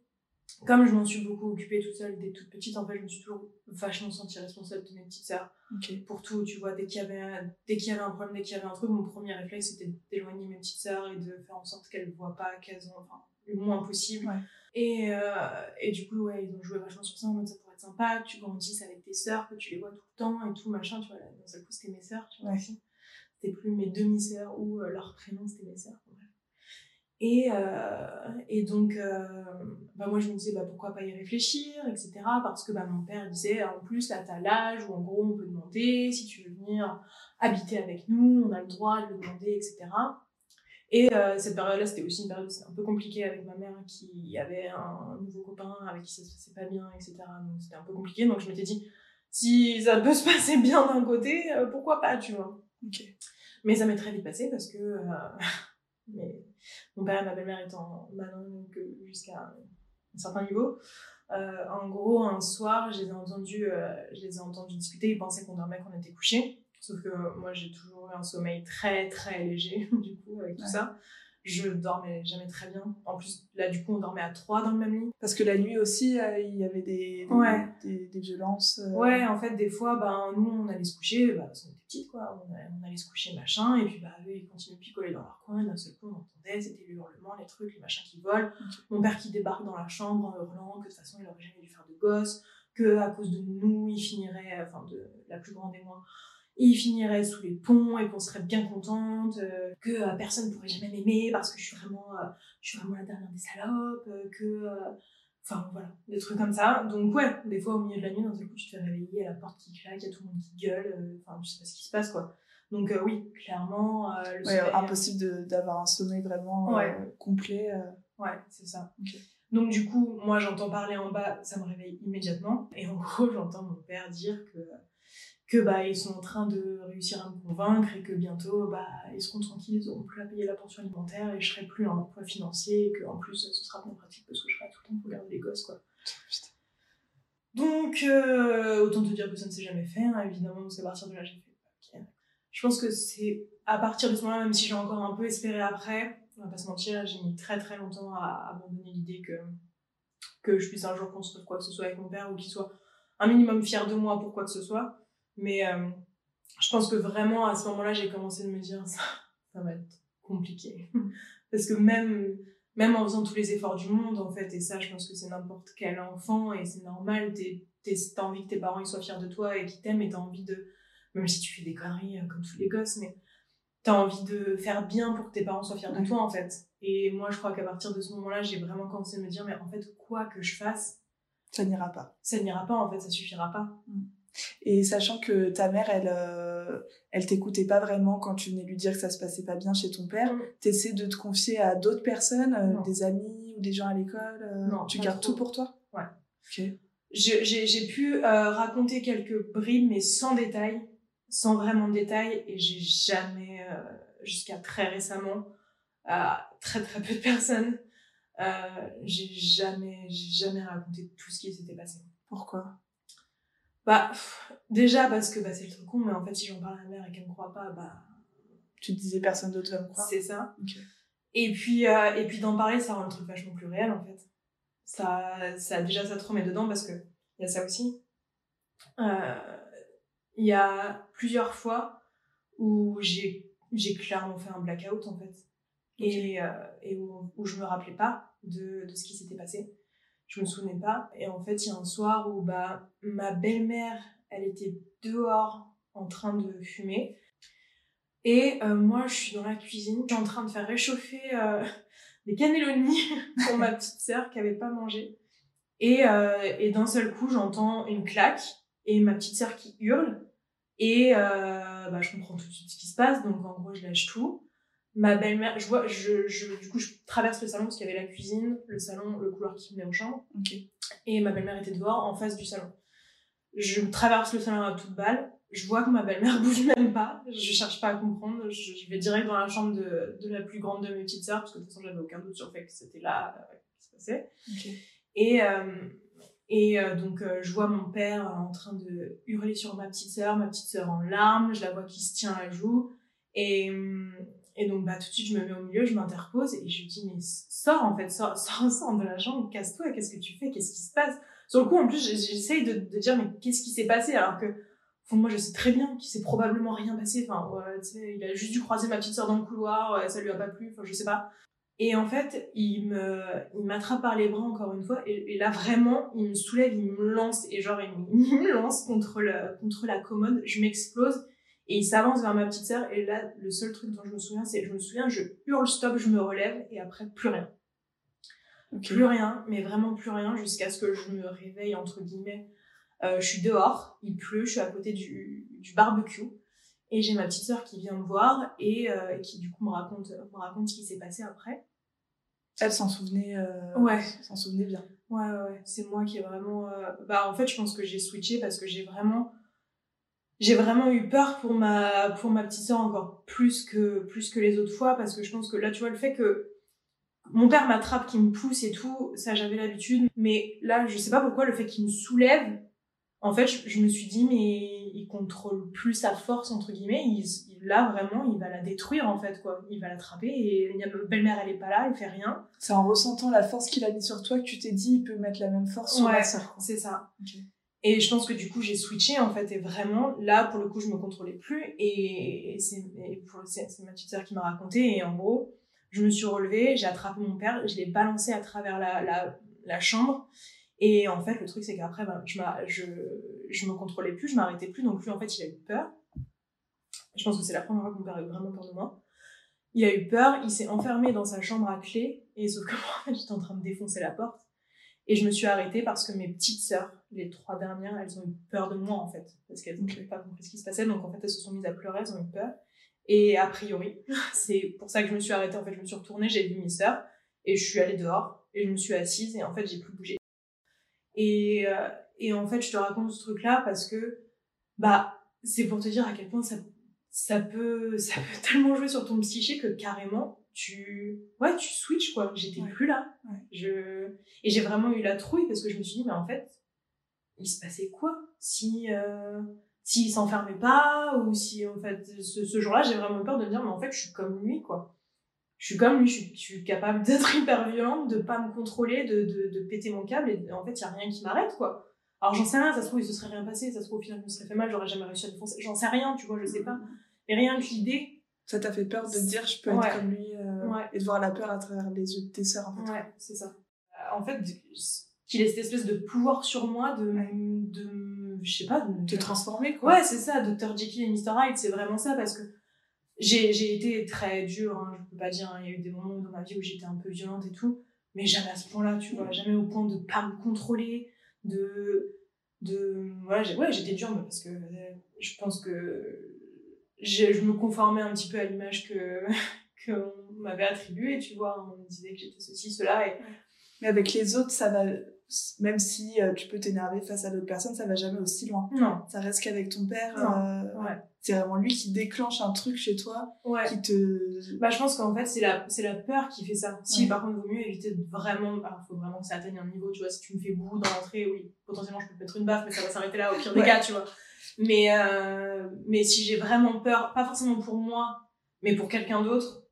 comme je m'en suis beaucoup occupée toute seule dès toute petite, en fait, je me suis toujours vachement sentie responsable de mes petites sœurs. Pour tout, tu vois, dès qu'il y avait, un, dès qu'il y avait un problème, dès qu'il y avait un truc, mon premier réflexe c'était d'éloigner mes petites sœurs et de faire en sorte qu'elles ne voient pas, qu'elles ont, enfin, le moins possible. Et, euh, et du coup, ouais, ils ont joué vachement sur ça en mode ça pourrait être sympa, que tu grandisses avec tes sœurs, que tu les vois tout le temps et tout, machin, tu vois. D'un seul coup, c'était mes sœurs, tu vois. C'était plus mes demi-sœurs ou euh, leur prénom, c'était mes sœurs. Et, euh, et donc, euh, bah moi, je me disais, bah, pourquoi pas y réfléchir, etc. Parce que bah, mon père disait, en plus, là, t'as l'âge où, en gros, on peut demander si tu veux venir habiter avec nous, on a le droit de le demander, etc. Et euh, cette période-là, c'était aussi une période un peu compliquée avec ma mère qui avait un nouveau copain avec qui ça se passait pas bien, etc. Donc, c'était un peu compliqué. Donc, je m'étais dit, si ça peut se passer bien d'un côté, euh, pourquoi pas, tu vois. Mais ça m'est très vite passé parce que euh, *laughs* mais mon père et ma belle-mère étant malins jusqu'à un certain niveau, Euh, en gros, un soir, je les ai entendus, euh, je les ai entendus discuter. Ils pensaient qu'on dormait, qu'on était couchés. Sauf que moi, j'ai toujours eu un sommeil très, très léger, *laughs* du coup, avec tout ça je dormais jamais très bien. En plus, là, du coup, on dormait à trois dans le même lit. Parce que la nuit aussi, euh, il y avait des, des, des, violences. Euh. Ouais, en fait, des fois, ben, nous, on allait se coucher, bah, parce qu'on était petites, quoi. On allait, se coucher, machin, et puis, bah, eux, ils continuaient de picoler dans leur coin. D'un seul coup, on entendait, c'était les hurlements, les trucs, les machins qui volent. Mon père qui débarque dans la chambre en hurlant que de toute façon, il aurait jamais dû faire de gosse, que à cause de nous, il finirait, enfin, de la plus grande et moi, il finirait sous les ponts et qu'on serait bien contente, euh, que euh, personne pourrait jamais m'aimer parce que je suis vraiment, euh, je suis vraiment la dernière des salopes, que, enfin voilà, des trucs comme ça. Donc ouais, des fois au milieu de la nuit, d'un seul coup, tu te fais réveiller, à la porte qui claque, il y a tout le monde qui gueule, enfin je sais pas ce qui se passe quoi. Donc oui, clairement, le ouais, impossible d'avoir un sommeil vraiment complet. Ouais, c'est ça. Donc du coup, moi j'entends parler en bas, ça me réveille immédiatement. Et en gros, *laughs* j'entends mon père dire que que bah ils sont en train de réussir à me convaincre et que bientôt bah ils seront tranquilles, ils auront plus à payer la pension alimentaire et je serai plus un emploi financier et que en plus ce sera bien pratique parce que je serai tout le temps pour garder les gosses quoi. Donc euh, autant te dire que ça ne s'est jamais fait hein, évidemment parce qu'à partir de là j'ai fait ok. Je pense que c'est à partir de ce moment-là même si j'ai encore un peu espéré après, on va pas se mentir, j'ai mis très très longtemps à abandonner l'idée que que je puisse un jour construire quoi que ce soit avec mon père ou qu'il soit un minimum fier de moi pour quoi que ce soit. Mais euh, je pense que vraiment, à ce moment-là, j'ai commencé de me dire, ça, ça va être compliqué. *laughs* Parce que même, même en faisant tous les efforts du monde, en fait, et ça, je pense que c'est n'importe quel enfant, et c'est normal, t'as envie que tes parents ils soient fiers de toi et qu'ils t'aiment, et t'as envie de, même si tu fais des conneries euh, comme tous les gosses, mais t'as envie de faire bien pour que tes parents soient fiers de toi, en fait. Et moi, je crois qu'à partir de ce moment-là, j'ai vraiment commencé à me dire, mais en fait, quoi que je fasse, ça n'ira pas. Ça n'ira pas, en fait, ça suffira pas. Mm. Et sachant que ta mère, elle, euh, elle t'écoutait pas vraiment quand tu venais lui dire que ça se passait pas bien chez ton père, mm. t'essaies de te confier à d'autres personnes, euh, des amis ou des gens à l'école. Euh, non, tu gardes tout pour toi? Ouais. Ok. J'ai pu raconter quelques bribes, mais sans détails, sans vraiment de détails, et j'ai jamais, jusqu'à très récemment, à très très peu de personnes, j'ai jamais, j'ai jamais raconté tout ce qui s'était passé. Pourquoi? Bah, déjà parce que bah, c'est le truc con, mais en fait, si j'en parle à ma mère et qu'elle me croit pas, bah. Tu te disais personne d'autre va me croire. C'est ça. Et puis, euh, et puis d'en parler, ça rend le truc vachement plus réel, en fait. Ça, ça, déjà, ça te remet dedans parce que il y a ça aussi. Euh, il y a plusieurs fois où j'ai, j'ai clairement fait un blackout, en fait. Et, euh, et où, où, je me rappelais pas de, de ce qui s'était passé je me souvenais pas. Et en fait, il y a un soir où bah, ma belle-mère, elle était dehors en train de fumer. Et euh, moi, je suis dans la cuisine, je en train de faire réchauffer euh, *laughs* des cannelloni *laughs* pour ma petite sœur qui avait pas mangé. Et, euh, et d'un seul coup, j'entends une claque et ma petite sœur qui hurle. Et bah, je comprends tout de suite ce qui se passe, donc en gros, je lâche tout ma belle-mère, je vois, je, je, du coup, je traverse le salon parce qu'il y avait la cuisine, le salon, le couloir qui menait aux chambres. Et ma belle-mère était dehors, en face du salon. Je traverse le salon à toute balle. Je vois que ma belle-mère *laughs* bouge même pas. Je cherche pas à comprendre. Je, vais direct dans la chambre de, de, la plus grande de mes petites sœurs, parce que de toute façon, j'avais aucun doute sur le fait que c'était là euh, qui se passait. Et, euh, et euh, donc, euh, je vois mon père en train de hurler sur ma petite sœur, ma petite sœur en larmes. Je la vois qui se tient à joue. Et, hum, et donc, bah, tout de suite, je me mets au milieu, je m'interpose et je lui dis, mais sors, en fait, *laughs* sors, sors, de la chambre, casse-toi, qu'est-ce que tu fais, qu'est-ce qui se passe? Sur le coup, en plus, j'essaye de, de dire, mais qu'est-ce qui s'est passé? Alors que, moi, je sais très bien qu'il s'est probablement rien passé. Enfin, sais, il a juste dû croiser ma petite sœur dans le couloir, ça lui a pas plu, enfin, je sais pas. Et en fait, il me, il m'attrape par les bras encore une fois, et, là vraiment, il me soulève, il me lance, et genre, il me, lance contre la, contre la commode, je m'explose, et il s'avance vers ma petite sœur. Et là, le seul truc dont je me souviens, c'est, je me souviens, je hurle stop, je me relève et après, plus rien. Plus rien, mais vraiment plus rien jusqu'à ce que je me réveille, entre guillemets. Euh, je suis dehors, il pleut, je suis à côté du, du barbecue. Et j'ai ma petite sœur qui vient me voir et euh, qui du coup me raconte, me raconte ce qui s'est passé après. Elle s'en souvenait, euh, ouais. s'en souvenait bien. Ouais, ouais, ouais. C'est moi qui ai vraiment. Bah, en fait, je pense que j'ai switché parce que j'ai vraiment j'ai vraiment eu peur pour ma pour ma petite sœur encore plus que plus que les autres fois parce que je pense que là tu vois le fait que mon père m'attrape, qui me pousse et tout, ça j'avais l'habitude. Mais là, je sais pas pourquoi, le fait qu'il me soulève, en fait, je, me suis dit, mais il contrôle plus sa force, entre guillemets. Il, là, vraiment, il va la détruire, en fait, quoi. Il va l'attraper et ma belle-mère, elle est pas là, elle fait rien. C'est en ressentant la force qu'il a mis sur toi que tu t'es dit, il peut mettre la même force sur ouais, c'est ça. Et je pense que du coup, j'ai switché, en fait, et vraiment, là, pour le coup, je me contrôlais plus. Et, c'est ma petite sœur qui m'a raconté, et en gros, je me suis relevée, j'ai attrapé mon père, je l'ai balancé à travers la, la, la chambre. Et en fait, le truc, c'est qu'après, ben, je, je, je me contrôlais plus, je m'arrêtais plus. Donc, lui, en fait, il a eu peur. Je pense que c'est la première fois que mon père a eu vraiment peur de moi. Il a eu peur, il s'est enfermé dans sa chambre à clé. Et sauf que *laughs* moi, j'étais en train de défoncer la porte. Et je me suis arrêtée parce que mes petites sœurs, les trois dernières, elles ont eu peur de moi, en fait. Parce qu'elles n'avaient pas compris ce qui se passait. Donc, en fait, elles se sont mises à pleurer, elles ont eu peur. Et a priori, *laughs* c'est pour ça que je me suis arrêtée. En fait, je me suis retournée, j'ai vu mes sœurs. Et je suis allée dehors. Et je me suis assise. Et en fait, j'ai plus bougé. Et, euh, et en fait, je te raconte ce truc-là parce que, bah, c'est pour te dire à quel point ça, ça peut, *laughs* ça peut tellement jouer sur ton psyché que carrément, tu, ouais, tu switches, quoi. J'étais plus là. Je, et j'ai vraiment eu la trouille parce que je me suis dit, mais en fait, il se passait quoi si, euh, s'il s'enfermait pas ou si, en fait, ce, ce jour-là, j'ai vraiment peur de me dire, mais en fait, je suis comme lui, quoi je suis comme lui, je suis, capable d'être *laughs* hyper violente, de pas me contrôler, de, de, de péter mon câble, et en fait, il y a rien qui m'arrête, quoi. Alors, j'en sais rien, ça se trouve, il se serait rien passé, ça se trouve, au final, je me serais fait mal, j'aurais jamais réussi à défoncer. J'en sais rien, tu vois, je sais pas. Mais rien que l'idée. Ça t'a fait peur de dire, je peux être comme lui, euh, et de voir la peur à travers les yeux de tes sœurs, en fait. Ouais, c'est ça. Euh, en fait, qu'il ait cette espèce de pouvoir sur moi de, de je sais pas, de te transformer, quoi. Ouais, c'est ça, Dr. Jekyll et Mr. Hyde, c'est vraiment ça, parce que j'ai été très dure, hein, je peux pas dire, hein, il y a eu des moments dans ma vie où j'étais un peu violente et tout, mais jamais à ce point-là, tu vois, jamais au point de pas me contrôler, de... de voilà, ouais, j'étais dure, mais parce que euh, je pense que je me conformais un petit peu à l'image que *laughs* qu'on m'avait attribuée, tu vois, on me disait que j'étais ceci, cela, et... Mais avec les autres, ça va même si euh, tu peux t'énerver face à d'autres personnes, ça va jamais aussi loin. Non. Ça reste qu'avec ton père. Euh, ouais. C'est vraiment lui qui déclenche un truc chez toi, ouais. qui te. Bah, je pense qu'en fait, c'est la, c'est la peur qui fait ça. Si, par contre, il vaut mieux éviter de vraiment. Alors, faut vraiment que ça atteigne un niveau, tu vois. Si tu me fais bout dans l'entrée, oui, potentiellement, je peux te mettre une baffe, mais ça va s'arrêter là, au pire des cas, tu vois. Mais, euh, mais si j'ai vraiment peur, pas forcément pour moi, mais pour quelqu'un d'autre,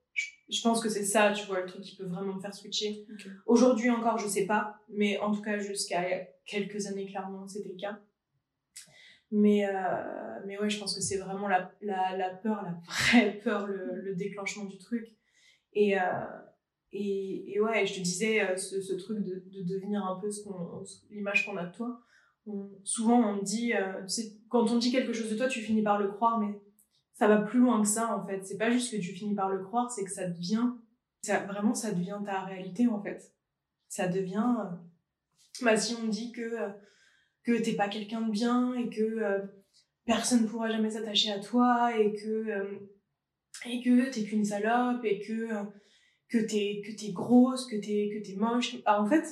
je pense que c'est ça, tu vois, le truc qui peut vraiment me faire switcher. Aujourd'hui encore, je sais pas, mais en tout cas, jusqu'à quelques années, clairement, c'était le cas. Mais, euh, mais ouais, je pense que c'est vraiment la, la, la, peur, la vraie *laughs* peur, le, le déclenchement du truc. Et, euh, et, et, ouais, je te disais, euh, ce, ce truc de, de, devenir un peu ce qu'on, l'image qu'on a de toi. souvent, on me dit, euh, quand on dit quelque chose de toi, tu finis par le croire, mais ça va plus loin que ça en fait. C'est pas juste que tu finis par le croire, c'est que ça devient, vraiment ça devient ta réalité en fait. Ça devient, euh, bah, si on dit que euh, que t'es pas quelqu'un de bien et que euh, personne ne pourra jamais s'attacher à toi et que et que t'es qu'une salope et que que t'es que t'es grosse, que t'es que t'es moche. En fait,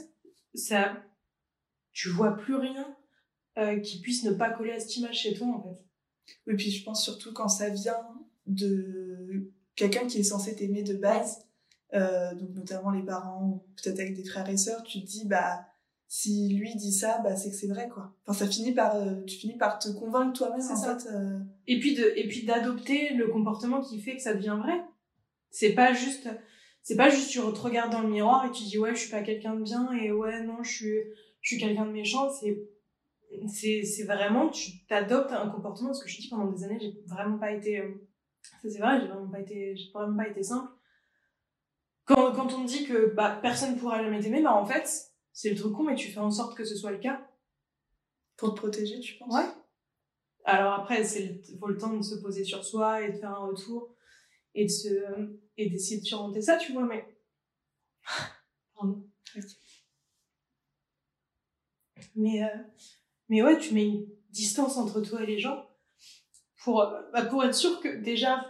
ça, tu vois plus rien qui puisse ne pas coller à cette image chez toi en fait. Oui, puis je pense surtout quand ça vient de quelqu'un qui est censé t'aimer de base, euh, donc notamment les parents, peut-être avec des frères et sœurs, tu te dis, bah, si lui dit ça, bah, c'est que c'est vrai, quoi. Enfin, ça finit par, euh, tu finis par te convaincre toi-même, en ça. fait. Euh. Et puis de, et puis d'adopter le comportement qui fait que ça devient vrai. C'est pas juste, c'est pas juste tu te regardes dans le miroir et tu dis, ouais, je suis pas quelqu'un de bien et ouais, non, je suis, je suis quelqu'un de méchant. C'est c'est vraiment tu t'adoptes un comportement parce que je dis pendant des années j'ai vraiment pas été euh, ça c'est vrai j'ai vraiment pas été j'ai vraiment pas été simple. Quand quand on me dit que bah personne pourra jamais t'aimer bah en fait c'est le truc con mais tu fais en sorte que ce soit le cas. Pour te protéger tu penses? Ouais. Alors après c'est faut le temps de se poser sur soi et de faire un retour et de se et d'essayer de surmonter ça tu vois mais *laughs* pardon. Mais euh, mais ouais, tu mets une distance entre toi et les gens pour, bah, pour être sûr que déjà,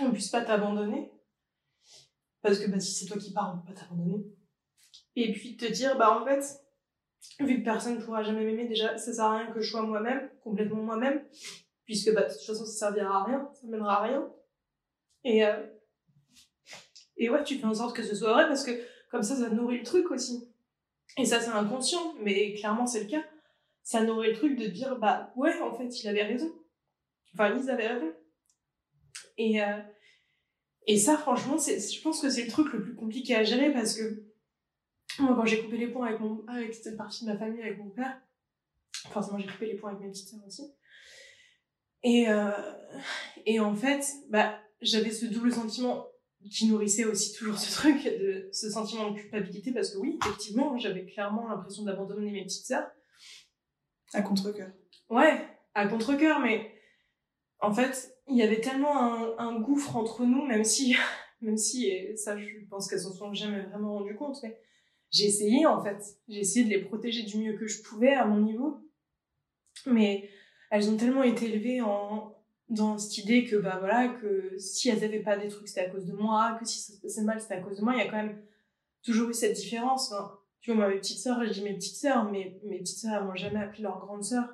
on puisse pas t'abandonner. Parce que bah, si c'est toi qui pars, on peut pas t'abandonner. Et puis te dire, bah en fait, vu que personne ne pourra jamais m'aimer, déjà, ça sert à rien que je sois moi-même, complètement moi-même, puisque bah, de toute façon, ça servira à rien, ça mènera à rien. Et, euh, Et ouais, tu fais en sorte que ce soit vrai parce que comme ça, ça nourrit le truc aussi. Et ça, c'est inconscient, mais clairement, c'est le cas. Ça nourrit le truc de dire, bah ouais, en fait, il avait raison. Enfin, ils avaient raison. Et, euh, et ça, franchement, c'est, je pense que c'est le truc le plus compliqué à gérer parce que moi, quand j'ai coupé les ponts avec cette partie de ma famille, avec mon père, forcément, j'ai coupé les ponts avec mes petites sœurs aussi. Et, euh, et en fait, bah, j'avais ce double sentiment qui nourrissait aussi toujours ce truc, de ce sentiment de culpabilité, parce que oui, effectivement, j'avais clairement l'impression d'abandonner mes petites sœurs. À contre-coeur. Ouais, à contre-coeur, mais en fait, il y avait tellement un, gouffre entre nous, même si, *laughs* même si, et ça, je pense qu'elles s'en sont jamais vraiment rendues compte, mais j'ai essayé, en fait. J'ai essayé de les protéger du mieux que je pouvais à mon niveau. Mais elles ont tellement été élevées en, dans cette idée que, bah voilà, que si elles avaient pas des trucs, c'était à cause de moi, que si ça se passait mal, c'était à cause de moi. Il y a quand même toujours eu cette différence. Tu vois, moi, mes petites sœurs, je dis mes petites sœurs, mais mes petites sœurs, elles m'ont jamais appelé leur grande sœur.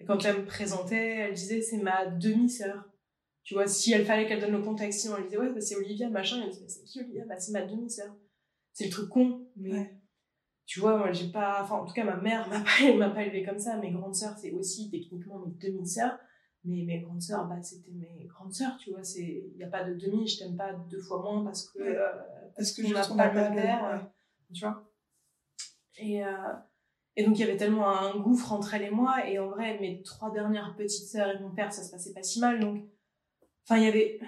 Et quand elles me présentaient, elles disaient, c'est ma demi-sœur. Tu vois, si elle fallait qu'elle donne le contexte, sinon elle disait, ouais, bah, c'est Olivia, machin. Elle disait, c'est qui Olivia? Bah, c'est ma demi-sœur. C'est le truc con, mais tu vois, moi, j'ai pas, enfin, en tout cas, ma mère m'a pas, m'a pas élevée comme ça. Mes grandes sœurs, c'est aussi techniquement mes demi-sœurs. Mais mes grandes sœurs, bah, c'était mes grandes sœurs, tu vois. Il y a pas de demi, je t'aime pas deux fois moins parce que, euh, parce que je n'a pas le même père, tu vois. Et, euh, et donc, il y avait tellement un gouffre entre elle et moi. Et en vrai, mes trois dernières petites sœurs et mon père, ça se passait pas si mal. Donc, enfin, il y avait,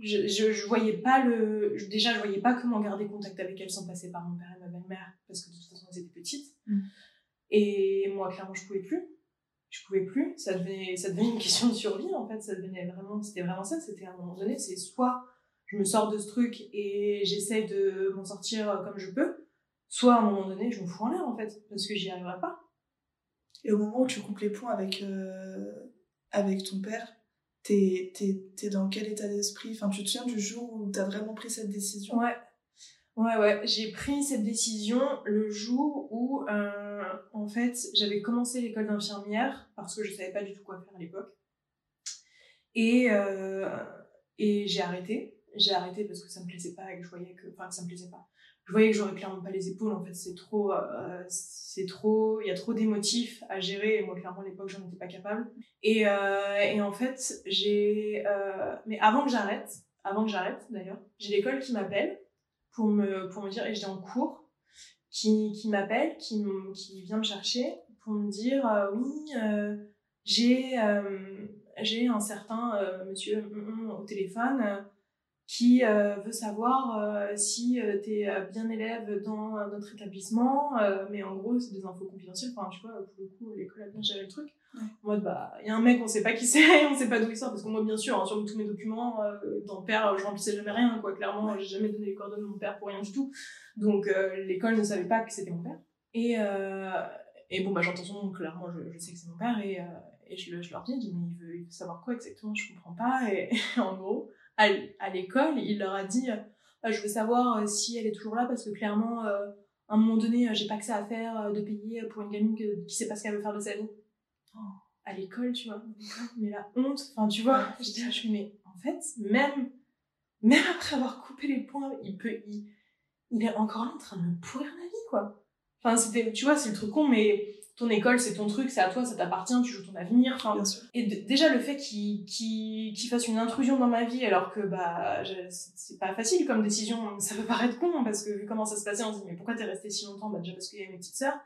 je, je, je, voyais pas le, déjà, je voyais pas comment garder contact avec elles sans passer par mon père et ma belle-mère, parce que de toute façon, elles étaient petites. Mm. Et moi, clairement, je pouvais plus. Je pouvais plus. Ça devenait, ça devenait une question de survie, en fait. Ça devenait vraiment, c'était vraiment ça. C'était à un moment donné, c'est soit je me sors de ce truc et j'essaie de m'en sortir comme je peux, soit à un moment donné, je me fous en l'air, en fait, parce que j'y arriverai pas. Et au moment où tu coupes les points avec, euh, avec ton père, t'es es, dans quel état d'esprit? Enfin, tu te souviens du jour où t'as vraiment pris cette décision? Ouais. Ouais, ouais. J'ai pris cette décision le jour où, euh, en fait, j'avais commencé l'école d'infirmière parce que je savais pas du tout quoi faire à l'époque. Et, euh, et j'ai arrêté. J'ai arrêté parce que ça me plaisait pas et que je voyais que, enfin, que ça me plaisait pas je voyais que j'aurais clairement pas les épaules. En fait, c'est trop, euh, c'est trop, il y a trop d'émotifs à gérer. Et moi, clairement, à l'époque, j'en étais pas capable. Et, euh, en fait, j'ai, euh, mais avant que j'arrête, avant que j'arrête d'ailleurs, j'ai l'école qui m'appelle pour me, pour me dire, et j'étais en cours, qui, qui m'appelle, qui, qui vient me chercher pour me dire, oui, j'ai, j'ai un certain monsieur mm, mm, au téléphone qui euh, veut savoir euh, si euh, tu es bien élève dans notre établissement, mais en gros, c'est des infos confidentielles. Enfin, tu vois, pour le coup, l'école a bien géré le truc. Ouais. En mode, bah, il y a un mec, on sait pas qui c'est, *laughs* on sait pas d'où il sort, parce que moi, bien sûr, hein, sur tous mes documents, dans père, je remplissais jamais rien, quoi. Clairement, j'ai jamais donné les coordonnées de mon père pour rien du tout. Donc, l'école ne savait pas que c'était mon père. Et, et bon, bah, j'entends son nom, clairement, je, je, sais que c'est mon père, et, et je, je, leur dis, mais il veut, il veut savoir quoi exactement, je comprends pas, et *laughs* en gros, à l'école, il leur a dit euh, je veux savoir euh, si elle est toujours là parce que clairement, euh, à un moment donné, j'ai pas que ça à faire de payer pour une gamine qui sait pas ce qu'elle veut faire de sa vie. Oh, à l'école, tu vois. Mais la honte, enfin, tu vois, je je mais en fait, même, même après avoir coupé les points, il peut, il, il est encore là en train de me pourrir la vie, quoi. Enfin, c'était, tu vois, c'est le truc con, mais ton école, c'est ton truc, c'est à toi, ça t'appartient, tu joues ton avenir. Enfin, et déjà le fait qu'il fasse une intrusion dans ma vie, alors que bah c'est pas facile comme décision, ça peut paraître con parce que vu comment ça se passait, on se dit mais pourquoi t'es resté si longtemps? Bah déjà parce qu'il y a mes petites sœurs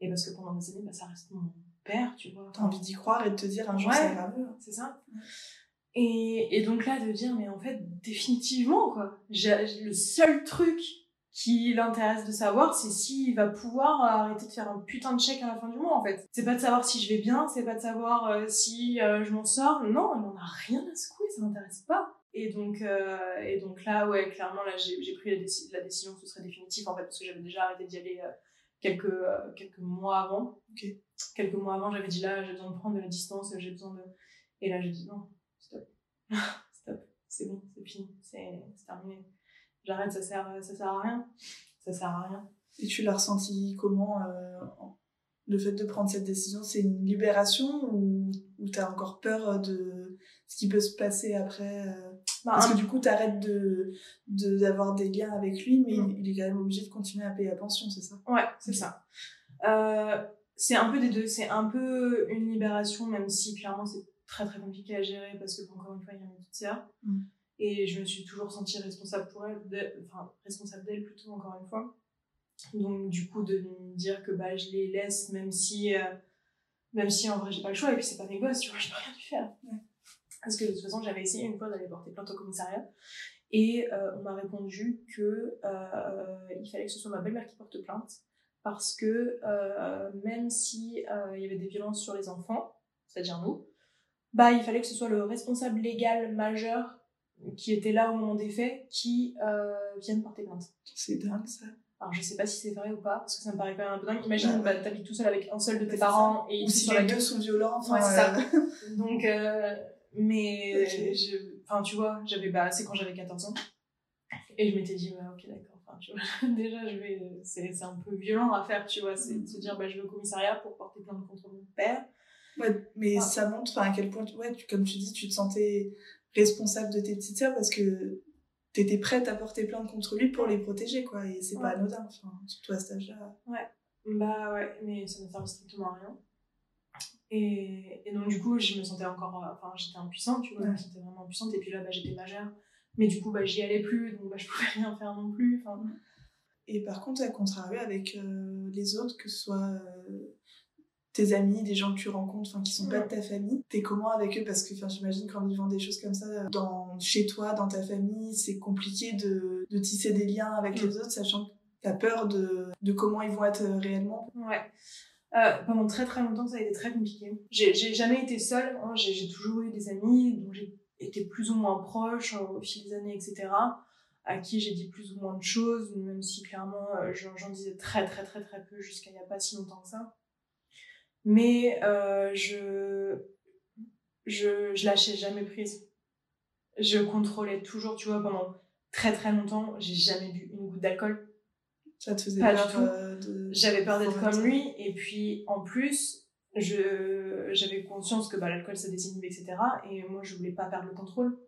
et parce que pendant des années, bah ça reste mon père, tu vois. T'as envie d'y croire et de te dire un jour ouais, ça va C'est ça. Et, et donc là de dire mais en fait définitivement quoi, le seul truc qui l'intéresse de savoir, c'est s'il va pouvoir arrêter de faire un putain de chèque à la fin du mois, en fait. C'est pas de savoir si je vais bien, c'est pas de savoir euh, si euh, je m'en sors. Non, il en a rien à secouer, ça m'intéresse pas. Et donc, euh, et donc là, ouais, clairement, là, j'ai pris la, la, décision que ce serait définitif, en fait, parce que j'avais déjà arrêté d'y aller quelques, quelques mois avant. Okay. Quelques mois avant, j'avais dit là, j'ai besoin de prendre de la distance, j'ai besoin de... Et là, j'ai dit non, stop. *laughs* stop. C'est bon, c'est fini, c'est terminé j'arrête, ça sert, ça sert à rien. Ça sert à rien. Et tu l'as ressenti comment euh, le fait de prendre cette décision? C'est une libération ou, ou t'as encore peur de ce qui peut se passer après euh? Bah, Parce que du coup, t'arrêtes de, de, d'avoir des liens avec lui, mais mm. il, est quand même obligé de continuer à payer la pension, c'est ça? Ouais, c'est ça. Euh, c'est un peu des deux. C'est un peu une libération, même si clairement c'est très très compliqué à gérer parce que encore une fois, il y a une petite sœur. Et je me suis toujours sentie responsable pour elle, enfin, responsable d'elle plutôt, encore une fois. Donc, du coup, de me dire que bah, je les laisse, même si, euh, même si en vrai, j'ai pas le choix, et puis c'est pas mes gosses, tu vois, *laughs* je peux rien lui faire. Parce que de toute façon, j'avais essayé une fois d'aller porter plainte au commissariat, et euh, on m'a répondu que euh, il fallait que ce soit ma belle-mère qui porte plainte, parce que même si il y avait des violences sur les enfants, c'est-à-dire nous, bah, il fallait que ce soit le responsable légal majeur qui était là au moment des faits qui vienne porter plainte. C'est dingue ça. Alors, je sais pas si c'est vrai ou pas, parce que ça me paraît quand même un peu dingue. Imagine, bah, t'habites tout seul avec un seul de tes parents et ou si les deux sont violents, enfin, c'est ça. *laughs* Donc, euh, mais, je, enfin, tu vois, j'avais, bah, c'est quand j'avais 14 ans. Et je m'étais dit, bah, ok, d'accord. Enfin, tu vois, *laughs* déjà, je vais, c'est, c'est un peu violent à faire, tu vois, c'est de se dire, bah, je vais au commissariat pour porter plainte contre mon père. Ouais, mais ça montre, à quel point, ouais, tu, comme tu dis, tu te sentais responsable de tes petites sœurs parce que t'étais prête à porter plainte contre lui pour les protéger, quoi. Et c'est pas anodin, enfin, surtout à cet âge-là. Ouais. Bah ouais, mais ça ne servait strictement à rien. Et, et, donc, du coup, je me sentais encore, enfin, j'étais impuissante, tu vois, je me sentais vraiment impuissante. Et puis là, bah, j'étais majeure. Mais du coup, bah, j'y allais plus, donc bah, je pouvais rien faire non plus. Enfin. Et par contre, à contrario, avec euh, les autres, que ce soit euh, tes amis, des gens que tu rencontres, enfin qui sont pas de ta famille. T'es comment avec eux? Parce que, enfin, j'imagine qu'en vivant des choses comme ça, dans chez toi, dans ta famille, c'est compliqué de, de tisser des liens avec les autres, sachant que t'as peur de, de comment ils vont être euh, réellement. Ouais. Euh, pendant très très longtemps, ça a été très compliqué. J'ai jamais été seule. Hein. J'ai toujours eu des amis dont j'ai été plus ou moins proche au fil des années, etc. À qui j'ai dit plus ou moins de choses, même si clairement euh, j'en disais très très très très peu jusqu'à il y a pas si longtemps que ça mais euh, je, je, je lâchais jamais prise. Je contrôlais toujours, tu vois, pendant très très longtemps, j'ai jamais bu une goutte d'alcool. Ça te faisait pas peur du tout. Euh, de... J'avais peur d'être comme lui, et puis en plus, je j'avais conscience que bah, l'alcool ça désinhibe, etc. Et moi, je voulais pas perdre le contrôle.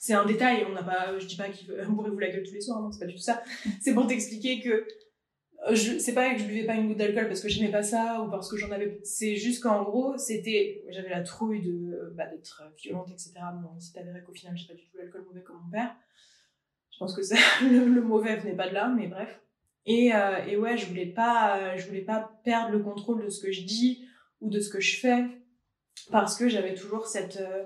C'est un détail, on n'a pas, je dis pas qu'il *laughs* bourrez vous la gueule tous les soirs, non, c'est pas du tout ça. *laughs* C'est pour t'expliquer que c'est pas que je buvais pas une goutte d'alcool parce que j'aimais pas ça ou parce que j'en avais c'est juste qu'en gros c'était j'avais la trouille de bah, d'être violente etc bon c'est avéré qu'au final j'ai pas du tout l'alcool mauvais comme mon père. Je pense que *laughs* le, mauvais venait pas de là mais bref. Et euh, et ouais je voulais pas je voulais pas perdre le contrôle de ce que je dis ou de ce que je fais parce que j'avais toujours cette euh,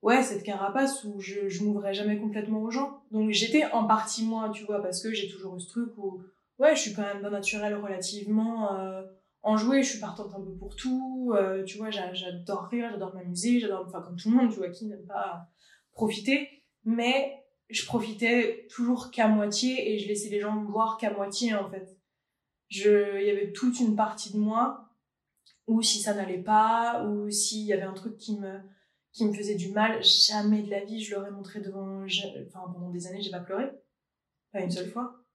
ouais cette carapace où je je m'ouvrais jamais complètement aux gens. Donc j'étais en partie moi tu vois parce que j'ai toujours eu ce truc où ouais, je suis quand même d'un naturel relativement euh, enjouée, je suis partante un peu pour tout, euh, tu vois, j'adore rire, j'adore m'amuser, j'adore, enfin comme tout le monde, tu vois, qui n'aime pas profiter, mais je profitais toujours qu'à moitié et je laissais les gens me voir qu'à moitié en fait. Il y avait toute une partie de moi où si ça n'allait pas ou s'il y avait un truc qui me qui me faisait du mal, jamais de la vie je l'aurais montré devant, enfin pendant des années j'ai pas pleuré, pas une seule fois.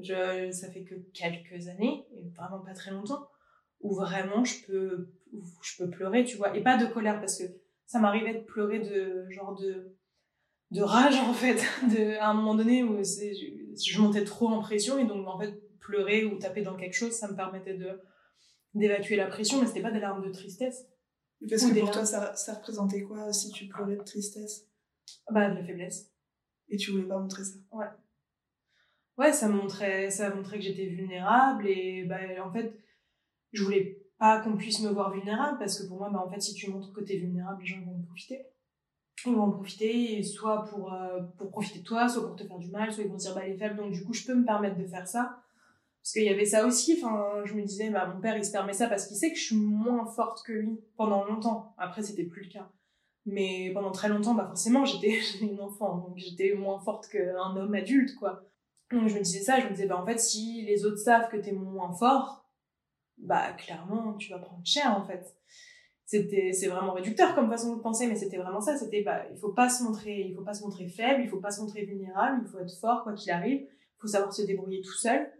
Je, ça fait que quelques années, et vraiment pas très longtemps, où vraiment je peux, je peux pleurer, tu vois, et pas de colère parce que ça m'arrivait de pleurer de genre de de rage en fait, *laughs* de à un moment donné où je, je montais trop en pression et donc en fait pleurer ou taper dans quelque chose, ça me permettait de d'évacuer la pression, mais c'était pas des larmes de tristesse. Parce que pour toi, ça, ça représentait quoi si tu pleurais de tristesse? Bah de la faiblesse. Et tu voulais pas montrer ça? Ouais ouais, ça montrait, ça montrait que j'étais vulnérable et bah, en fait, je voulais pas qu'on puisse me voir vulnérable parce que pour moi, bah, en fait, si tu montres que t'es vulnérable, les gens vont en profiter. Ils vont en profiter, soit pour, euh, pour profiter de toi, soit pour te faire du mal, soit ils vont dire, bah, elle est faible, donc du coup, je peux me permettre de faire ça. Parce qu'il y avait ça aussi, enfin, je me disais, bah, mon père, il se permet ça parce qu'il sait que je suis moins forte que lui pendant longtemps. Après, c'était plus le cas. Mais pendant très longtemps, bah, forcément, j'étais *laughs* une enfant, donc j'étais moins forte qu'un homme adulte, quoi. Donc je me disais ça, je me disais bah en fait si les autres savent que t'es moins fort, bah clairement tu vas prendre cher en fait. C'était c'est vraiment réducteur comme façon de penser mais c'était vraiment ça, c'était bah il faut pas se montrer il faut pas se montrer faible, il faut pas se montrer vulnérable, il faut être fort quoi qu'il arrive, il faut savoir se débrouiller tout seul.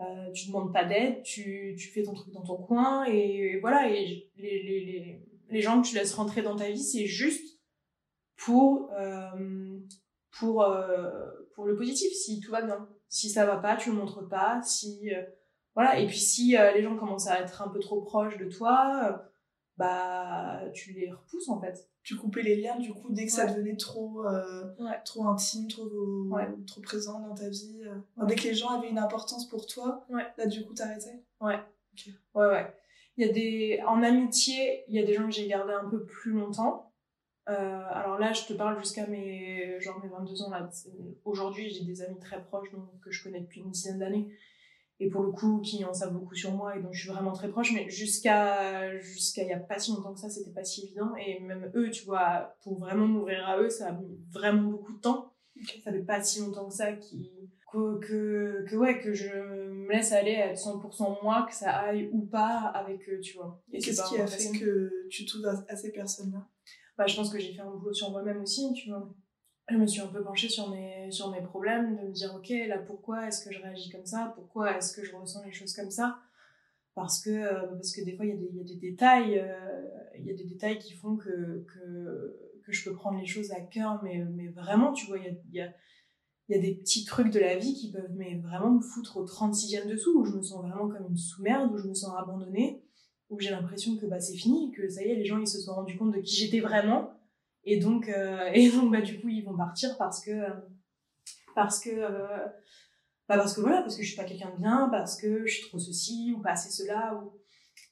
Euh, tu demandes pas d'aide, tu, tu fais ton truc dans ton coin et, voilà et les, les, les, les gens que tu laisses rentrer dans ta vie c'est juste pour euh, pour, pour le positif, si tout va bien. Si ça va pas, tu le montres pas. Si, voilà. Et puis si les gens commencent à être un peu trop proches de toi, bah, tu les repousses en fait. Tu coupais les liens du coup dès que ça devenait trop euh, trop intime trop trop présent dans ta vie euh. dès que les gens avaient une importance pour toi là du coup t'arrêtais? Ouais. Ouais ouais. Il y a des en amitié il y a des gens que j'ai gardé un peu plus longtemps euh, alors là je te parle jusqu'à mes genre mes 22 ans là. Aujourd'hui j'ai des amis très proches donc que je connais depuis une dizaine d'années. Et pour le coup qui en savent beaucoup sur moi et donc je suis vraiment très proche. Mais jusqu'à jusqu'à il y a pas si longtemps que ça c'était pas si évident. Et même eux tu vois pour vraiment m'ouvrir à eux ça a mis vraiment beaucoup de temps. Ça fait pas si longtemps que ça qui que, que, que ouais que je me laisse aller à 100% moi que ça aille ou pas avec eux tu vois. Et qu'est-ce qui a fait que tu t'ouvres à, ces personnes là bah je pense que j'ai fait un boulot sur moi-même aussi je me suis un peu penchée sur mes, sur mes problèmes, de me dire, ok, là, pourquoi est-ce que je réagis comme ça? Pourquoi est-ce que je ressens les choses comme ça? Parce que, euh, parce que des fois, il y, y a des détails, euh, y a des détails qui font que, que, que, je peux prendre les choses à cœur, mais, mais vraiment, tu vois, il y a, y, a, y a des petits trucs de la vie qui peuvent mais vraiment me foutre au 36e dessous, où je me sens vraiment comme une sous-merde, où je me sens abandonnée, où j'ai l'impression que bah, c'est fini, que ça y est, les gens, ils se sont rendus compte de qui j'étais vraiment, et donc, euh, *laughs* et donc bah, du coup, ils vont partir parce que, parce que, euh, bah, parce que voilà, parce que je suis pas quelqu'un de bien, parce que je suis trop ceci ou pas assez cela. Ou...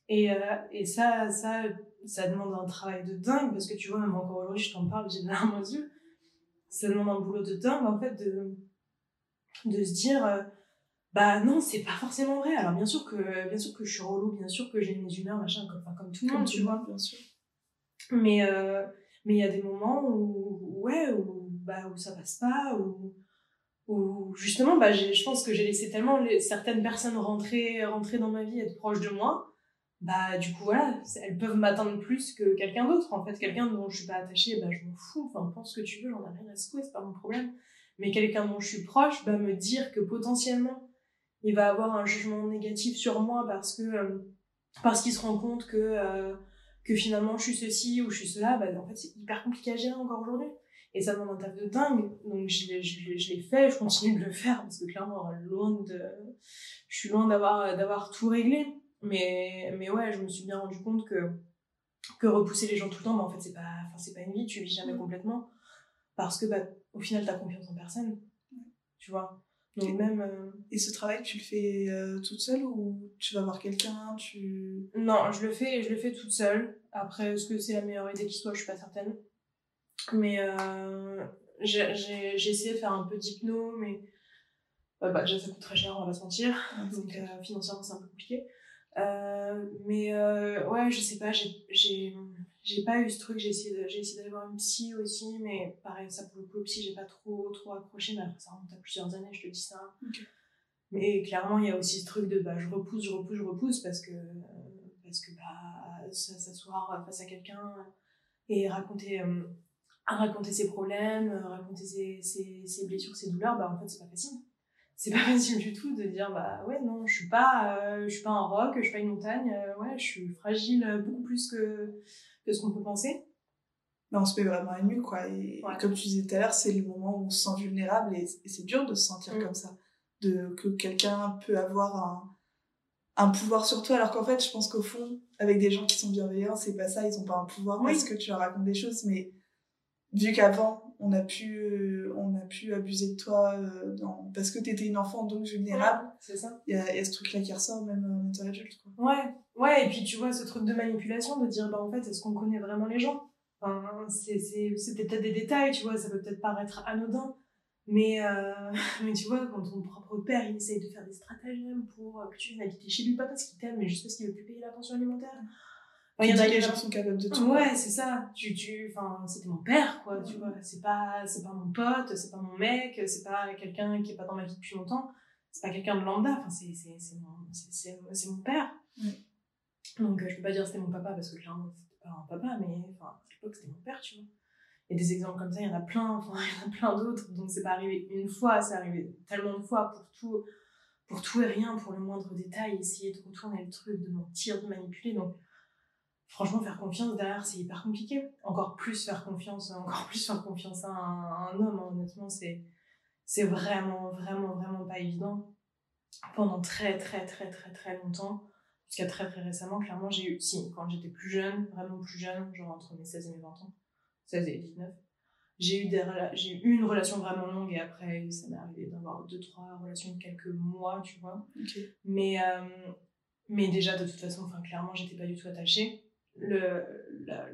Et, euh, et ça, ça, ça demande un travail de dingue parce que tu vois, même encore aujourd'hui, je t'en parle, j'ai des larmes aux yeux. Ça demande un boulot de dingue en fait de, de se dire. Bah non, c'est pas forcément vrai. Alors bien sûr que bien sûr que je suis relou, bien sûr que j'ai mes humeurs, machin, comme, comme tout le monde, tu vois. Bien sûr. Mais euh, mais il y a des moments où, ouais, où, bah, où ça passe pas, où, où justement, bah, je pense que j'ai laissé tellement les, certaines personnes rentrer, rentrer dans ma vie, être proches de moi, bah, du coup, voilà, elles peuvent m'atteindre plus que quelqu'un d'autre. En fait, quelqu'un dont je suis pas attachée, bah, je m'en fous, enfin, pense ce que tu veux, j'en ai rien à secouer, c'est pas mon problème. Mais quelqu'un dont je suis proche, bah, me dire que potentiellement, il va avoir un jugement négatif sur moi parce que, euh, parce qu'il se rend compte que, euh, que finalement je suis ceci ou je suis cela, bah, en fait c'est hyper compliqué à gérer encore aujourd'hui. Et ça demande un taf de dingue. Donc je l'ai, je, je l'ai fait, je continue de le faire parce que clairement, loin de, je suis loin d'avoir, d'avoir tout réglé. Mais, mais ouais, je me suis bien rendu compte que, que repousser les gens tout le temps, bah, en fait c'est pas, enfin c'est pas une vie, tu vis jamais complètement. Parce que bah, au final t'as confiance en personne. Tu vois? Donc même. Euh, et ce travail, tu le fais euh, toute seule ou tu vas voir quelqu'un tu... Non, je le fais, je le fais toute seule. Après, est-ce que c'est la meilleure idée qui soit Je suis pas certaine. Mais euh, j'ai essayé de faire un peu d'hypno, mais bah, bah, déjà ça coûte très cher, on va pas se mentir. Donc financièrement, c'est un peu compliqué. mais ouais, je sais pas, j'ai j'ai pas eu ce truc j'ai essayé j'ai essayé d'aller voir une psy aussi mais pareil ça pour le coup psy j'ai pas trop trop accroché mais après ça remonte à plusieurs années je te dis ça. Mais clairement il y a aussi ce truc de bah je repousse je repousse je repousse parce que parce que bah s'asseoir face à quelqu'un et raconter euh, raconter ses problèmes raconter ses, ses, ses blessures ses douleurs bah en fait c'est pas facile. C'est pas *laughs* facile du tout de dire bah ouais non je suis pas euh, je suis pas un roc je suis pas une montagne euh, ouais je suis fragile beaucoup plus que que ce qu'on peut penser. Mais on se met vraiment à nu, quoi. Et, comme tu disais tout à l'heure, c'est le moment où on se sent vulnérable et, c'est dur de se sentir mm. comme ça. De, que quelqu'un peut avoir un, un pouvoir sur toi, alors qu'en fait, je pense qu'au fond, avec des gens qui sont bienveillants, c'est pas ça, ils ont pas un pouvoir parce que tu leur racontes des choses, mais vu qu'avant, on a pu, on a pu abuser de toi euh, dans, parce que t'étais une enfant donc vulnérable. c'est ça. Il y, a, ce truc-là qui ressort même en étant adulte, quoi. Ouais, Ouais, et puis tu vois ce truc de manipulation, de dire, bah en fait, est-ce qu'on connaît vraiment les gens? Enfin, c'est, c'est, c'est peut-être des détails, tu vois, ça peut peut-être paraître anodin, mais, euh, *laughs* mais tu vois, quand ton propre père, il essaye de faire des stratagèmes pour que tu viennes habiter chez lui, pas parce qu'il t'aime, mais juste parce qu'il veut plus payer la pension alimentaire. Il y en a les gens sont capables de tout. Ouais, c'est ça. Tu, tu, enfin, c'était mon père, quoi, tu vois. C'est pas, c'est pas mon pote, c'est pas mon mec, c'est pas quelqu'un qui est pas dans ma vie depuis longtemps. C'est pas quelqu'un de lambda. Enfin, c'est, c'est, c'est mon, c'est, c'est, mon père. Donc, euh, je peux pas dire c'était mon papa parce que clairement, c'était pas un papa, mais enfin, à l'époque, c'était mon père, tu vois. Et des exemples comme ça, il y en a plein, enfin, *laughs* il y en a plein d'autres. Donc, c'est pas arrivé une fois, c'est arrivé tellement de fois pour tout, pour tout et rien, pour le moindre détail, essayer de retourner le truc, de mentir, de manipuler. Donc, franchement, faire confiance derrière, c'est hyper compliqué. Encore plus faire confiance, *laughs* encore plus faire confiance à un, un homme, hein. honnêtement, c'est, c'est vraiment, vraiment, vraiment pas évident. Pendant très, très, très, très, très longtemps, jusqu'à très, très récemment, clairement, j'ai eu, si, quand j'étais plus jeune, vraiment plus jeune, genre entre mes 16 et mes 20 ans, 16 et 19, j'ai eu, des j'ai eu une relation vraiment longue et après, ça m'est arrivé d'avoir deux, trois relations de quelques mois, tu vois. Mais, euh, mais déjà, de toute façon, enfin, clairement, j'étais pas du tout attachée. Le,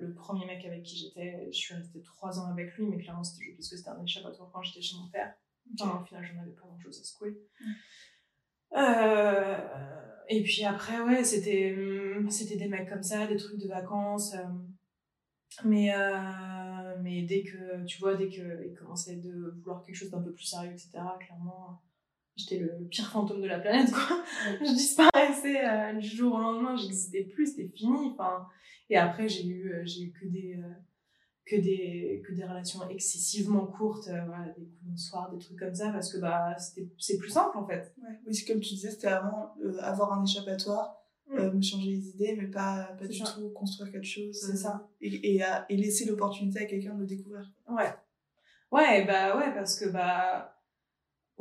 le premier mec avec qui j'étais, je suis restée trois ans avec lui, mais clairement, c'était parce que c'était un échappatoire quand j'étais chez mon père. Enfin, au final, j'en avais pas grand chose à secouer. Euh, et puis après, ouais, c'était, c'était des mecs comme ça, des trucs de vacances. Euh, mais, euh, mais dès que, tu vois, dès qu'ils commençaient de vouloir quelque chose d'un peu plus sérieux, etc., clairement, j'étais le pire fantôme de la planète, quoi. *laughs* je disparaissais euh, du jour au lendemain, j'existais plus, c'était fini. Enfin, et après, j'ai eu, euh, j'ai eu que des, euh, que des, que des relations excessivement courtes, voilà, des coups de soir, des trucs comme ça, parce que bah, c'était, c'est plus simple, en fait. Ouais, oui, c'est comme tu disais, c'était vraiment avoir un échappatoire euh, me changer les idées, mais pas, pas du tout construire quelque chose. C'est ça. Et, et, et, laisser l'opportunité à quelqu'un de le découvrir. Ouais. Ouais, bah ouais, parce que bah.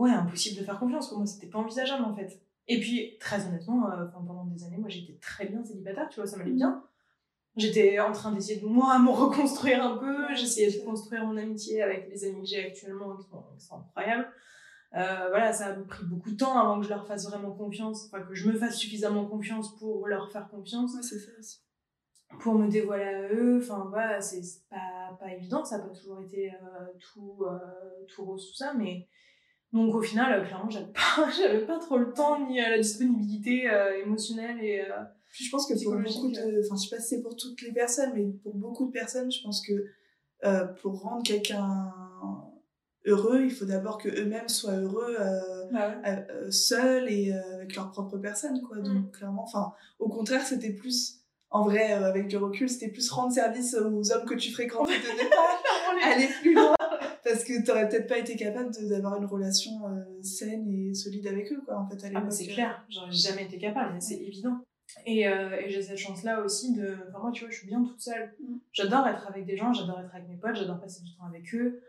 Ouais, impossible de faire confiance. Pour moi, c'était pas envisageable en fait. Et puis, très honnêtement, euh, pendant des années, moi j'étais très bien célibataire, tu vois, ça m'allait bien. J'étais en train d'essayer de moi me reconstruire un peu, j'essayais de construire mon amitié avec les amis que j'ai actuellement, qui sont, qui sont incroyables. Euh, voilà, ça a pris beaucoup de temps avant que je leur fasse vraiment confiance, enfin que je me fasse suffisamment confiance pour leur faire confiance. Ouais, c'est ça aussi. Pour me dévoiler à eux, enfin voilà, c'est pas, pas évident, ça n'a pas toujours été euh, tout, tout rose, tout ça, mais donc au final, clairement, j'avais pas, *laughs* j'avais pas trop le temps ni la disponibilité émotionnelle et Puis je pense que pour beaucoup de, enfin je sais pas si c'est pour toutes les personnes, mais pour beaucoup de personnes, je pense que pour rendre quelqu'un heureux, il faut d'abord que eux-mêmes soient heureux euh, bah euh, seuls et euh, avec leur propre personne, quoi. Mm. Donc clairement, enfin, au contraire, c'était plus en vrai, avec du recul, c'était plus rendre service aux hommes que tu fréquentes et de *laughs* aller plus loin parce que t'aurais peut-être pas été capable d'avoir une relation saine et solide avec eux, quoi. En fait, à ah, c'est clair, j'aurais jamais été capable, c'est évident. Et, et j'ai cette chance-là aussi de. Enfin, moi, tu vois, je suis bien toute seule. Mm. J'adore être avec des gens, j'adore être avec mes potes, j'adore passer du temps avec eux.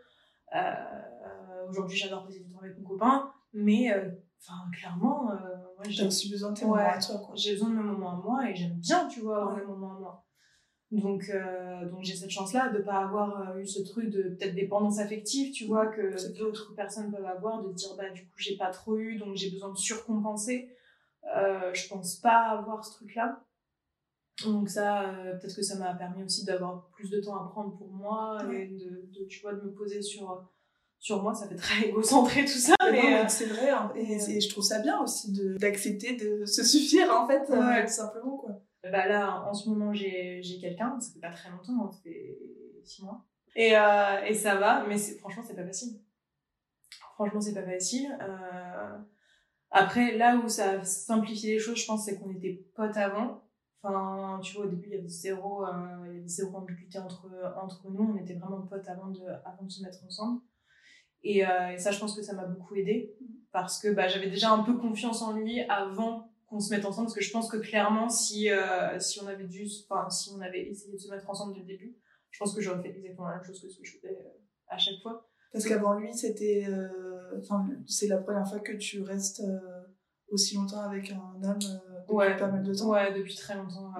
Euh, aujourd'hui, j'adore passer du temps avec mon copain, mais euh, enfin clairement, euh, moi j'ai aussi besoin de tes moments à toi. J'ai besoin de mes moments à moi et j'aime bien, tu vois, avoir mes moments à moi. Donc, donc j'ai cette chance-là de pas avoir eu ce truc de peut-être dépendance affective, tu vois, que d'autres personnes peuvent avoir, de dire bah du coup j'ai pas trop eu, donc j'ai besoin de surcompenser. Euh, je pense pas avoir ce truc-là. Donc ça, euh, peut-être que ça m'a permis aussi d'avoir plus de temps à prendre pour moi et de, de, tu vois, de me poser sur sur moi. Ça fait très égocentré tout ça, mais, euh, c'est vrai. Hein, et, euh, je trouve ça bien aussi d'accepter de se suffire en fait, tout simplement quoi. Bah là, en ce moment, j'ai quelqu'un. Ça fait pas très longtemps, hein, ça fait six mois. Et et ça va, mais franchement c'est pas facile. Franchement c'est pas facile. Après, là où ça a simplifié les choses, je pense, c'est qu'on était potes avant. Enfin, tu vois, au début, il y avait zéro, euh, il y avait zéro ambiguïté entre, entre nous. On était vraiment potes avant de, avant de se mettre ensemble. Et, euh, et ça, je pense que ça m'a beaucoup aidé parce que bah, j'avais déjà un peu confiance en lui avant qu'on se mette ensemble. Parce que je pense que clairement, si, euh, si on avait dû, enfin, si on avait essayé de se mettre ensemble dès le début, je pense que j'aurais fait exactement la même chose que ce que je faisais euh, à chaque fois. Parce qu'avant lui, c'était, euh, enfin, c'est la première fois que tu restes aussi longtemps avec un homme depuis ouais. pas mal de temps. Ouais, depuis très longtemps.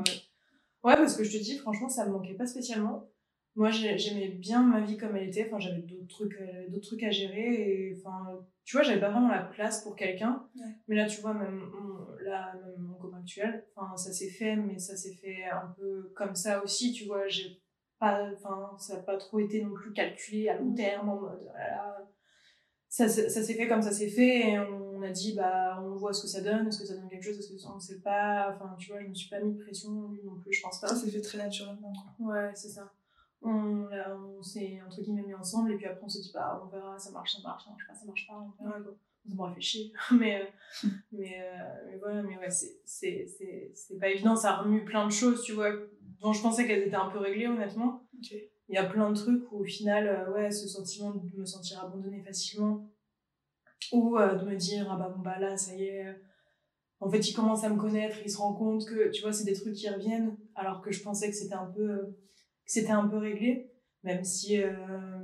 Ouais. parce que je te dis, franchement, ça me manquait pas spécialement. Moi, j'aimais bien ma vie comme elle était. Enfin, j'avais d'autres trucs, euh, d'autres trucs à gérer. Et enfin, tu vois, j'avais pas vraiment la place pour quelqu'un. Mais là, tu vois, même mon, là, même mon copain actuel, enfin, ça s'est fait, mais ça s'est fait un peu comme ça aussi. Tu vois, j'ai pas, enfin, ça a pas trop été non plus calculé à long terme en mode, voilà. Ça, ça s'est fait comme ça s'est fait. Et on, on a dit bah on voit ce que ça donne est-ce que ça donne quelque chose? Est-ce que on sait pas? Enfin tu vois je me suis pas mis de pression non plus je pense pas ça s'est fait très naturellement quoi. ouais c'est ça on, on s'est entre guillemets mis ensemble et puis après on s'est dit bah on verra ça marche ça marche ça marche pas ça marche pas on verra. Quoi on fait chier *laughs* mais euh, mais, euh, mais voilà mais ouais c'est c'est c'est c'est pas évident. Ça remue plein de choses tu vois dont je pensais qu'elles étaient un peu réglées honnêtement. Il y a plein de trucs où au final euh, ouais ce sentiment de me sentir abandonnée facilement ou euh, de me dire ah bah bon bah là ça y est en fait, il commence à me connaître, il se rend compte que, tu vois, c'est des trucs qui reviennent, alors que je pensais que c'était un peu, c'était un peu réglé. Même si, euh,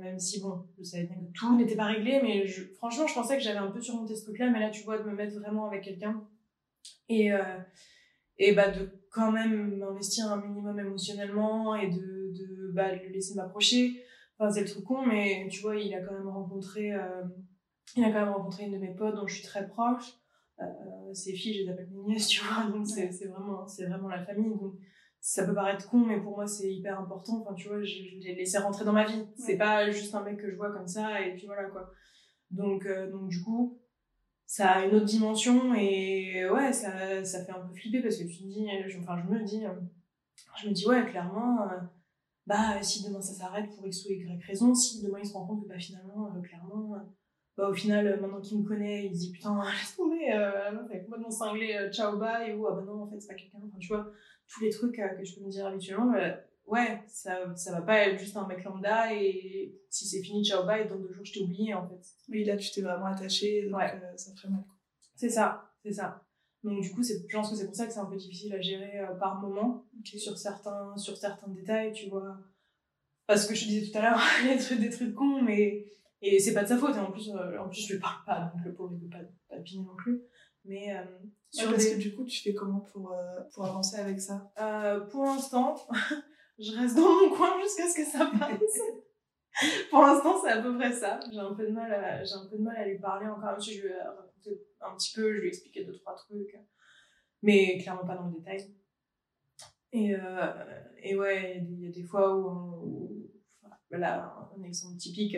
même si, bon, je savais bien que tout n'était pas réglé, mais je, franchement, je pensais que j'avais un peu surmonté ce truc-là, mais là, tu vois, de me mettre vraiment avec quelqu'un et, euh, et bah, de quand même m'investir un minimum émotionnellement et de, de, bah, le laisser m'approcher. Enfin, c'est le truc con, mais tu vois, il a quand même rencontré, euh, il a quand même rencontré une de mes potes dont je suis très proche. Ses filles, je les appelle mes nièces, tu vois, donc c'est vraiment, vraiment la famille. Donc, ça peut paraître con, mais pour moi, c'est hyper important. Enfin, tu vois, je, je l'ai laissé rentrer dans ma vie. C'est pas juste un mec que je vois comme ça, et puis voilà, quoi. Donc, euh, donc du coup, ça a une autre dimension, et ouais, ça, ça fait un peu flipper, parce que tu te dis, enfin, je me dis, je me dis, ouais, clairement, euh, bah, si demain ça s'arrête pour X ou Y raison, si demain il se rend compte que, bah, finalement, euh, clairement, bah, au final, maintenant qu'il me connaît, il se dit, putain, *laughs* laisse tomber, euh, elle complètement cinglée, ciao, bye, ou, ah bah non, en fait, c'est pas quelqu'un, enfin, tu vois tous les trucs euh, que je peux me dire habituellement, euh, ouais, ça, ça va pas être juste un mec lambda et si c'est fini, ciao, bye, dans deux jours, je t'ai oublié, en fait. Oui, là, tu t'es vraiment attaché, donc Ouais. euh, ça ferait mal. C'est ça, c'est ça. Donc, du coup, je pense que c'est pour ça que c'est un peu difficile à gérer euh, par moment, sur certains, sur certains détails, tu vois. Parce que je te disais tout à l'heure, il y a des trucs, des trucs cons, mais, et c'est pas de sa faute, et en plus, euh, en plus, je lui parle pas, donc le pauvre, il veut pas, pas piner non plus. Mais, Sur parce des, que du coup, tu fais comment pour, euh, pour avancer avec ça? Euh, pour l'instant, *laughs* je reste dans mon coin jusqu'à ce que ça passe. *laughs* pour l'instant, c'est à peu près ça. J'ai un peu de mal à, j'ai un peu de mal à lui parler encore, même si je lui ai raconté un petit peu, je lui ai expliqué deux, trois trucs. Mais clairement pas dans le détail. Et, euh, et ouais, il y a des fois où, on- où enfin, là, un exemple typique.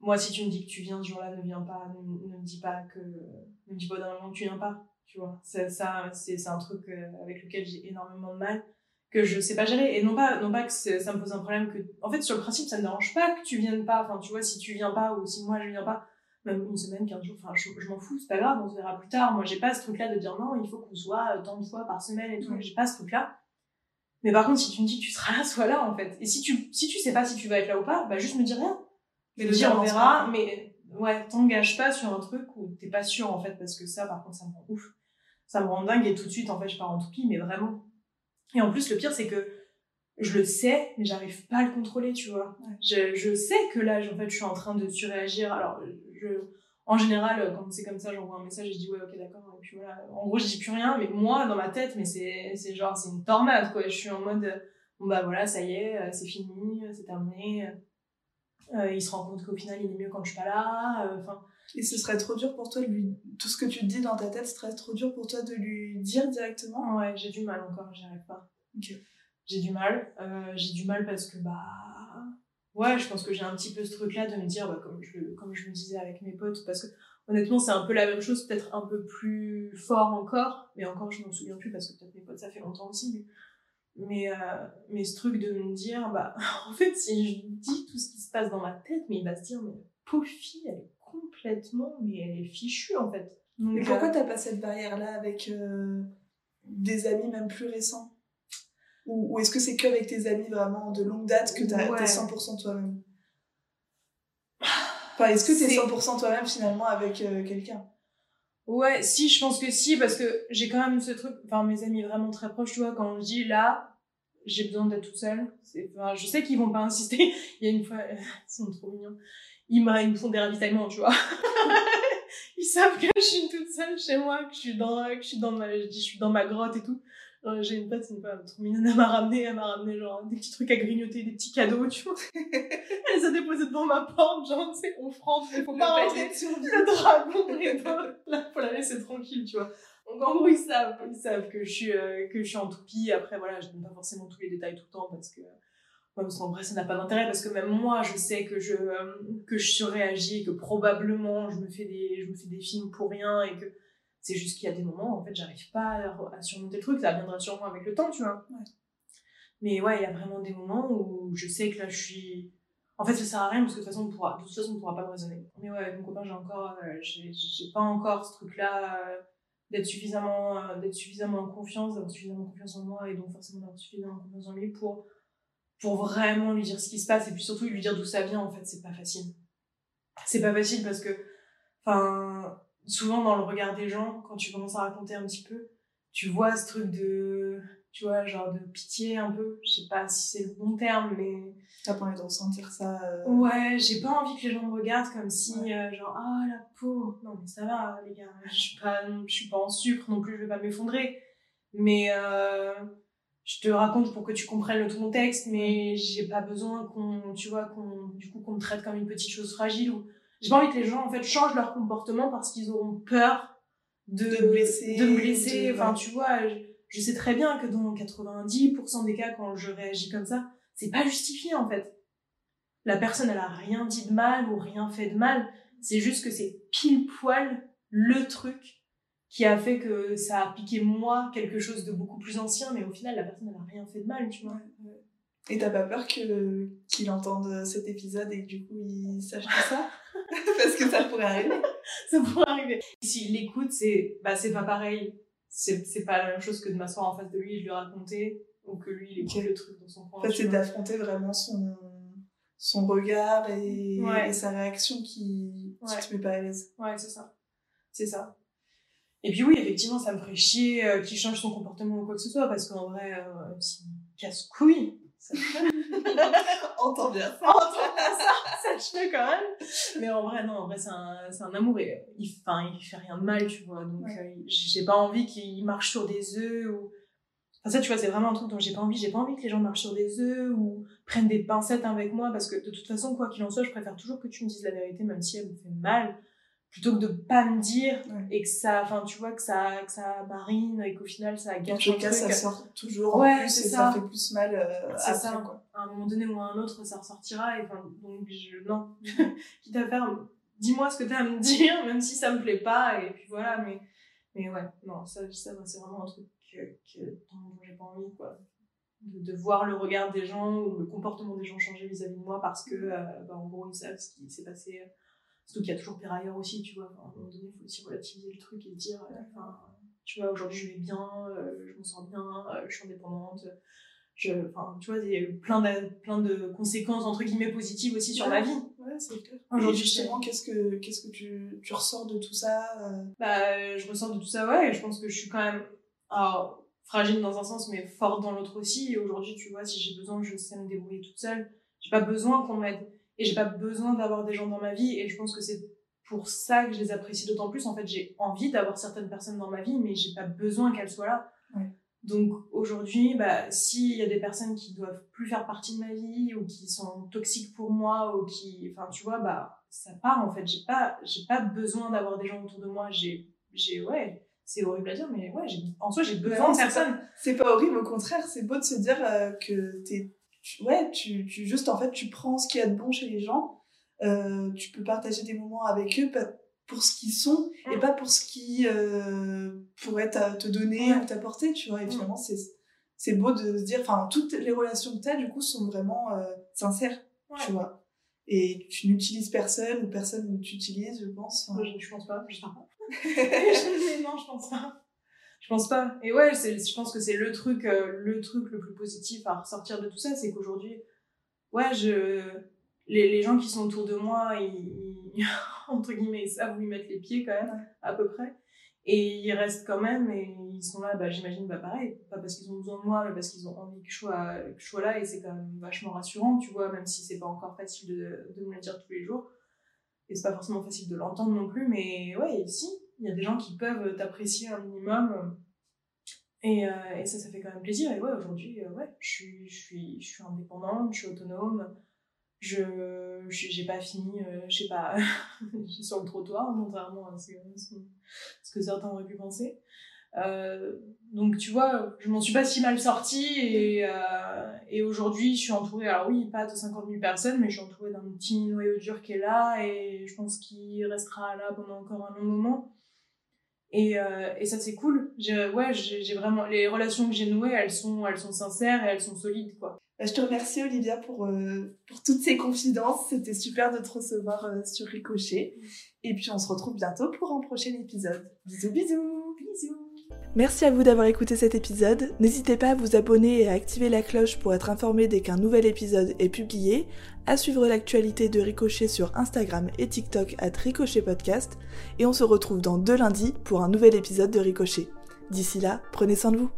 Moi, si tu me dis que tu viens ce jour-là, ne viens pas, ne, ne me dis pas que, ne me dis pas d'un moment que tu viens pas, tu vois. C'est, ça, c'est, un truc euh, avec lequel j'ai énormément de mal, que je sais pas gérer. Et non pas, non pas que ça me pose un problème que, en fait, sur le principe, ça me dérange pas que tu viennes pas. Enfin, tu vois, si tu viens pas ou si moi je viens pas, même une semaine, quinze jours, enfin, je, je m'en fous, c'est pas grave, on se verra plus tard. Moi, j'ai pas ce truc-là de dire non, il faut qu'on soit euh, tant de fois par semaine et tout. Ouais. J'ai pas ce truc-là. Mais par contre, si tu me dis que tu seras là, sois là, en fait. Et si tu, si tu sais pas si tu vas être là ou pas, bah, juste me dis rien. Mais le dire, on verra, mais, ouais, t'engages pas sur un truc où t'es pas sûr, en fait, parce que ça, par contre, ça me rend ouf. Ça me rend dingue et tout de suite, en fait, je pars en toupie, mais vraiment. Et en plus, le pire, c'est que je le sais, mais j'arrive pas à le contrôler, tu vois. Ouais. Je, je sais que là, en fait, je suis en train de surréagir. Alors, je, en général, quand c'est comme ça, j'envoie un message et je dis ouais, ok, d'accord. Et puis voilà. En gros, je dis plus rien, mais moi, dans ma tête, mais c'est, genre, c'est une tornade, quoi. Je suis en mode, euh, bon bah voilà, ça y est, euh, c'est fini, euh, c'est terminé. Euh, il se rend compte qu'au final, il est mieux quand je suis pas là. euh, Enfin, Et ce serait trop dur pour toi de lui. Tout ce que tu te dis dans ta tête, ce serait trop dur pour toi de lui dire directement? Ouais, j'ai du mal encore, j'y arrive pas. J'ai du mal. Euh, j'ai du mal parce que, bah. Ouais, je pense que j'ai un petit peu ce truc-là de me dire, bah, comme, je, comme je me disais avec mes potes, parce que honnêtement, c'est un peu la même chose, peut-être un peu plus fort encore, mais encore, je m'en souviens plus parce que peut-être mes potes, ça fait longtemps aussi. Mais, mais, euh, mais ce truc de me dire, bah, *laughs* en fait, si je dis tout ce qui se passe dans ma tête, mais il va se dire, mais la pauvre fille, elle est complètement, mais elle est fichue, en fait. Donc, Mais pourquoi euh, t'as pas cette barrière-là avec euh, des amis même plus récents? Ou, ou est-ce que c'est que avec tes amis vraiment de longue date que t'as Ouais. t'es 100% toi-même? Enfin, est-ce que t'es C'est- 100% toi-même finalement avec quelqu'un? Ouais, si, je pense que si, parce que j'ai quand même ce truc, enfin, mes amis vraiment très proches, tu vois, quand je dis là, j'ai besoin d'être toute seule, enfin, je sais qu'ils vont pas insister. *laughs* Il y a une fois, *laughs* ils sont trop mignons, ils, ils me font des ravitaillements, tu vois. *laughs* ils savent que je suis toute seule chez moi, que je suis dans, que je suis dans ma, je dis, je suis dans ma grotte et tout. Euh, J'ai une pote, c'est une femme trop mignonne, elle m'a ramené, elle m'a ramené genre des petits trucs à grignoter, des petits cadeaux, tu vois. *laughs* elle s'est déposée devant ma porte, genre, tu sais, offrande, mais faut pas rentrer le dragon et tout. Là, faut la laisser tranquille, tu vois. Donc, en gros, ils savent, ils savent que je suis, euh, que je suis en toupie. Après, voilà, je donne pas forcément tous les détails tout le temps parce que, parce qu'en vrai, ça n'a pas d'intérêt parce que même moi, je sais que je, euh, que je surréagis et que probablement je me fais des, je me fais des films pour rien et que c'est juste qu'il y a des moments, en fait, j'arrive pas à, à surmonter le truc. Ça viendra sûrement avec le temps, tu vois. Ouais. Mais ouais, il y a vraiment des moments où je sais que là, je suis, en fait, ça sert à rien parce que de toute façon, on pourra, de toute façon, on pourra pas me raisonner. Mais ouais, avec mon copain, j'ai encore, euh, j'ai, j'ai pas encore ce truc-là euh, d'être suffisamment, euh, d'être suffisamment en confiance, d'avoir suffisamment confiance en moi et donc forcément d'avoir suffisamment confiance en lui pour, pour vraiment lui dire ce qui se passe et puis surtout lui dire d'où ça vient. En fait, c'est pas facile. C'est pas facile parce que, enfin, souvent dans le regard des gens, quand tu commences à raconter un petit peu, tu vois ce truc de, tu vois, genre de pitié un peu. Je sais pas si c'est le bon terme, mais. T'as pas envie de ressentir ça. euh, Ouais, j'ai pas envie que les gens me regardent comme si, euh, genre, ah la peau. Non, mais ça va, les gars. Je suis pas, je suis pas en sucre non plus, je vais pas m'effondrer. Mais euh, je te raconte pour que tu comprennes le tout contexte, mais j'ai pas besoin qu'on, tu vois, qu'on, du coup, qu'on me traite comme une petite chose fragile. Ou... J'ai pas envie que les gens, en fait, changent leur comportement parce qu'ils auront peur de, De te blesser, de me blesser. de- Enfin, tu vois, je, je sais très bien que dans 90% des cas, quand je réagis comme ça, c'est pas justifié, en fait. La personne, elle a rien dit de mal ou rien fait de mal. C'est juste que c'est pile poil le truc qui a fait que ça a piqué moi quelque chose de beaucoup plus ancien, mais au final, la personne, elle a rien fait de mal, tu vois. Et t'as pas peur que qu'il entende cet épisode et que du coup il sache tout ça? *laughs* Parce que ça pourrait arriver. *laughs* ça pourrait arriver. S'il l'écoute, c'est bah c'est pas pareil. C'est c'est pas la même chose que de m'asseoir en face de lui et de lui raconter ou que lui il écoute Ok. le truc dans son coin. En fait, tu c'est d'affronter vraiment son, son regard et, Ouais. et sa réaction qui, qui Ouais. te met pas à l'aise. Ouais, c'est ça. C'est ça. Et puis oui, effectivement, ça me ferait chier euh, qu'il change son comportement ou quoi que ce soit, parce qu'en vrai, euh, casse-couille, *laughs* Entends bien ça. entendre ça, sache-le quand même. Mais en vrai, non, en vrai, c'est un, c'est un amour et il, enfin, il fait rien de mal, tu vois. Donc, Ouais. euh, j'ai pas envie qu'il marche sur des œufs ou. Enfin, ça, tu vois, c'est vraiment un truc dont j'ai pas envie. J'ai pas envie que les gens marchent sur des œufs ou prennent des pincettes avec moi parce que de toute façon, quoi qu'il en soit, je préfère toujours que tu me dises la vérité, même si elle me fait mal, plutôt que de pas me dire Ouais. et que ça, enfin, tu vois, que ça, que ça marine et qu'au final, ça gâche un les cas, truc. ça sort toujours Ouais, en plus et ça. ça. fait plus mal euh, après, ça. quoi. à un moment donné ou à un autre, ça ressortira. Et enfin, donc, je, non. *laughs* Quitte à faire, dis-moi ce que t'as à me dire, même si ça me plaît pas. Et puis voilà, mais, mais ouais, non, ça, ça c'est vraiment un truc que, que, dont j'ai pas envie, quoi. De, de voir le regard des gens ou le comportement des gens changer vis-à-vis de moi parce que, euh, bah, en gros, ils savent ce qui s'est passé. Surtout qu'il y a toujours pire ailleurs aussi, tu vois. Enfin, à un moment donné, il faut aussi relativiser le truc et dire, euh, enfin, tu vois, aujourd'hui, je vais bien, euh, je me sens bien, euh, je suis indépendante. Je, enfin, tu vois, il y a eu plein de, plein de conséquences, entre guillemets, positives aussi sur Ouais. ma vie. Ouais, c'est clair. Aujourd'hui, justement, qu'est-ce que, qu'est-ce que tu, tu ressors de tout ça Bah, je ressens de tout ça, ouais, et je pense que je suis quand même, alors, fragile dans un sens, mais forte dans l'autre aussi. Et aujourd'hui, tu vois, si j'ai besoin, je sais me débrouiller toute seule. J'ai pas besoin qu'on m'aide. Et j'ai pas besoin d'avoir des gens dans ma vie. Et je pense que c'est pour ça que je les apprécie d'autant plus. En fait, j'ai envie d'avoir certaines personnes dans ma vie, mais j'ai pas besoin qu'elles soient là. Ouais. Donc aujourd'hui, bah, s'il y a des personnes qui doivent plus faire partie de ma vie ou qui sont toxiques pour moi ou qui, enfin, tu vois, bah, ça part en fait. J'ai pas, j'ai pas besoin d'avoir des gens autour de moi. J'ai, j'ai, ouais, c'est horrible à dire, mais ouais, en soi, j'ai besoin de c'est personnes. C'est pas horrible, au contraire, c'est beau de se dire euh, que t'es. Tu- Ouais, tu, tu, juste en fait, tu prends ce qu'il y a de bon chez les gens, euh, tu peux partager des moments avec eux pour ce qu'ils sont et Mm. pas pour ce qu'ils euh, pourraient te donner ou t'apporter, tu vois. Et Mm. finalement, c'est c'est beau de se dire, enfin, toutes les relations que t'as, du coup, sont vraiment euh, sincères, tu vois. Et tu n'utilises personne ou personne ne t'utilise, je pense. Enfin, Je, je pense pas, je sais pas. *laughs* *laughs* non, je pense pas. Je pense pas. Et ouais, je pense que c'est le truc, euh, le truc le plus positif à ressortir de tout ça, c'est qu'aujourd'hui, ouais, les, gens qui sont autour de moi, ils, *laughs* entre guillemets, savent où ils mettent les pieds quand même, à peu près. Et ils restent quand même et ils sont là, bah, j'imagine, bah, pareil, pas parce qu'ils ont besoin de moi, mais parce qu'ils ont envie que je sois, là et c'est quand même vachement rassurant, tu vois, même si c'est pas encore facile de, de me le dire tous les jours. Et c'est pas forcément facile de l'entendre non plus, mais ouais, si, il y a des gens qui peuvent t'apprécier un minimum. Et, euh, et ça, ça fait quand même plaisir. Et ouais, aujourd'hui, euh, ouais, je suis, je, suis, je suis indépendante, je suis autonome. Je je- j'ai pas fini, euh, je sais pas, *laughs* sur le trottoir, contrairement à ce que, ce que certains auraient pu penser. Donc tu vois, je m'en suis pas si mal sortie et, et aujourd'hui je suis entourée, alors oui, pas de 50 000 personnes, mais je suis entourée d'un petit noyau dur qui est là et je pense qu'il restera là pendant encore un long moment. Et, euh, et ça c'est cool. J'ai, ouais, j'ai, j'ai vraiment les relations que j'ai nouées, elles sont, elles sont sincères et elles sont solides quoi. Bah, je te remercie Olivia pour, euh, pour toutes ces confidences. C'était super de te recevoir euh, sur Ricochet. Et puis on se retrouve bientôt pour un prochain épisode. Bisous Bisous. Merci à vous d'avoir écouté cet épisode. N'hésitez pas à vous abonner et à activer la cloche pour être informé dès qu'un nouvel épisode est publié, à suivre l'actualité de Ricochet sur Instagram et TikTok à Ricochet Podcast, et on se retrouve dans deux lundis pour un nouvel épisode de Ricochet. D'ici là, prenez soin de vous.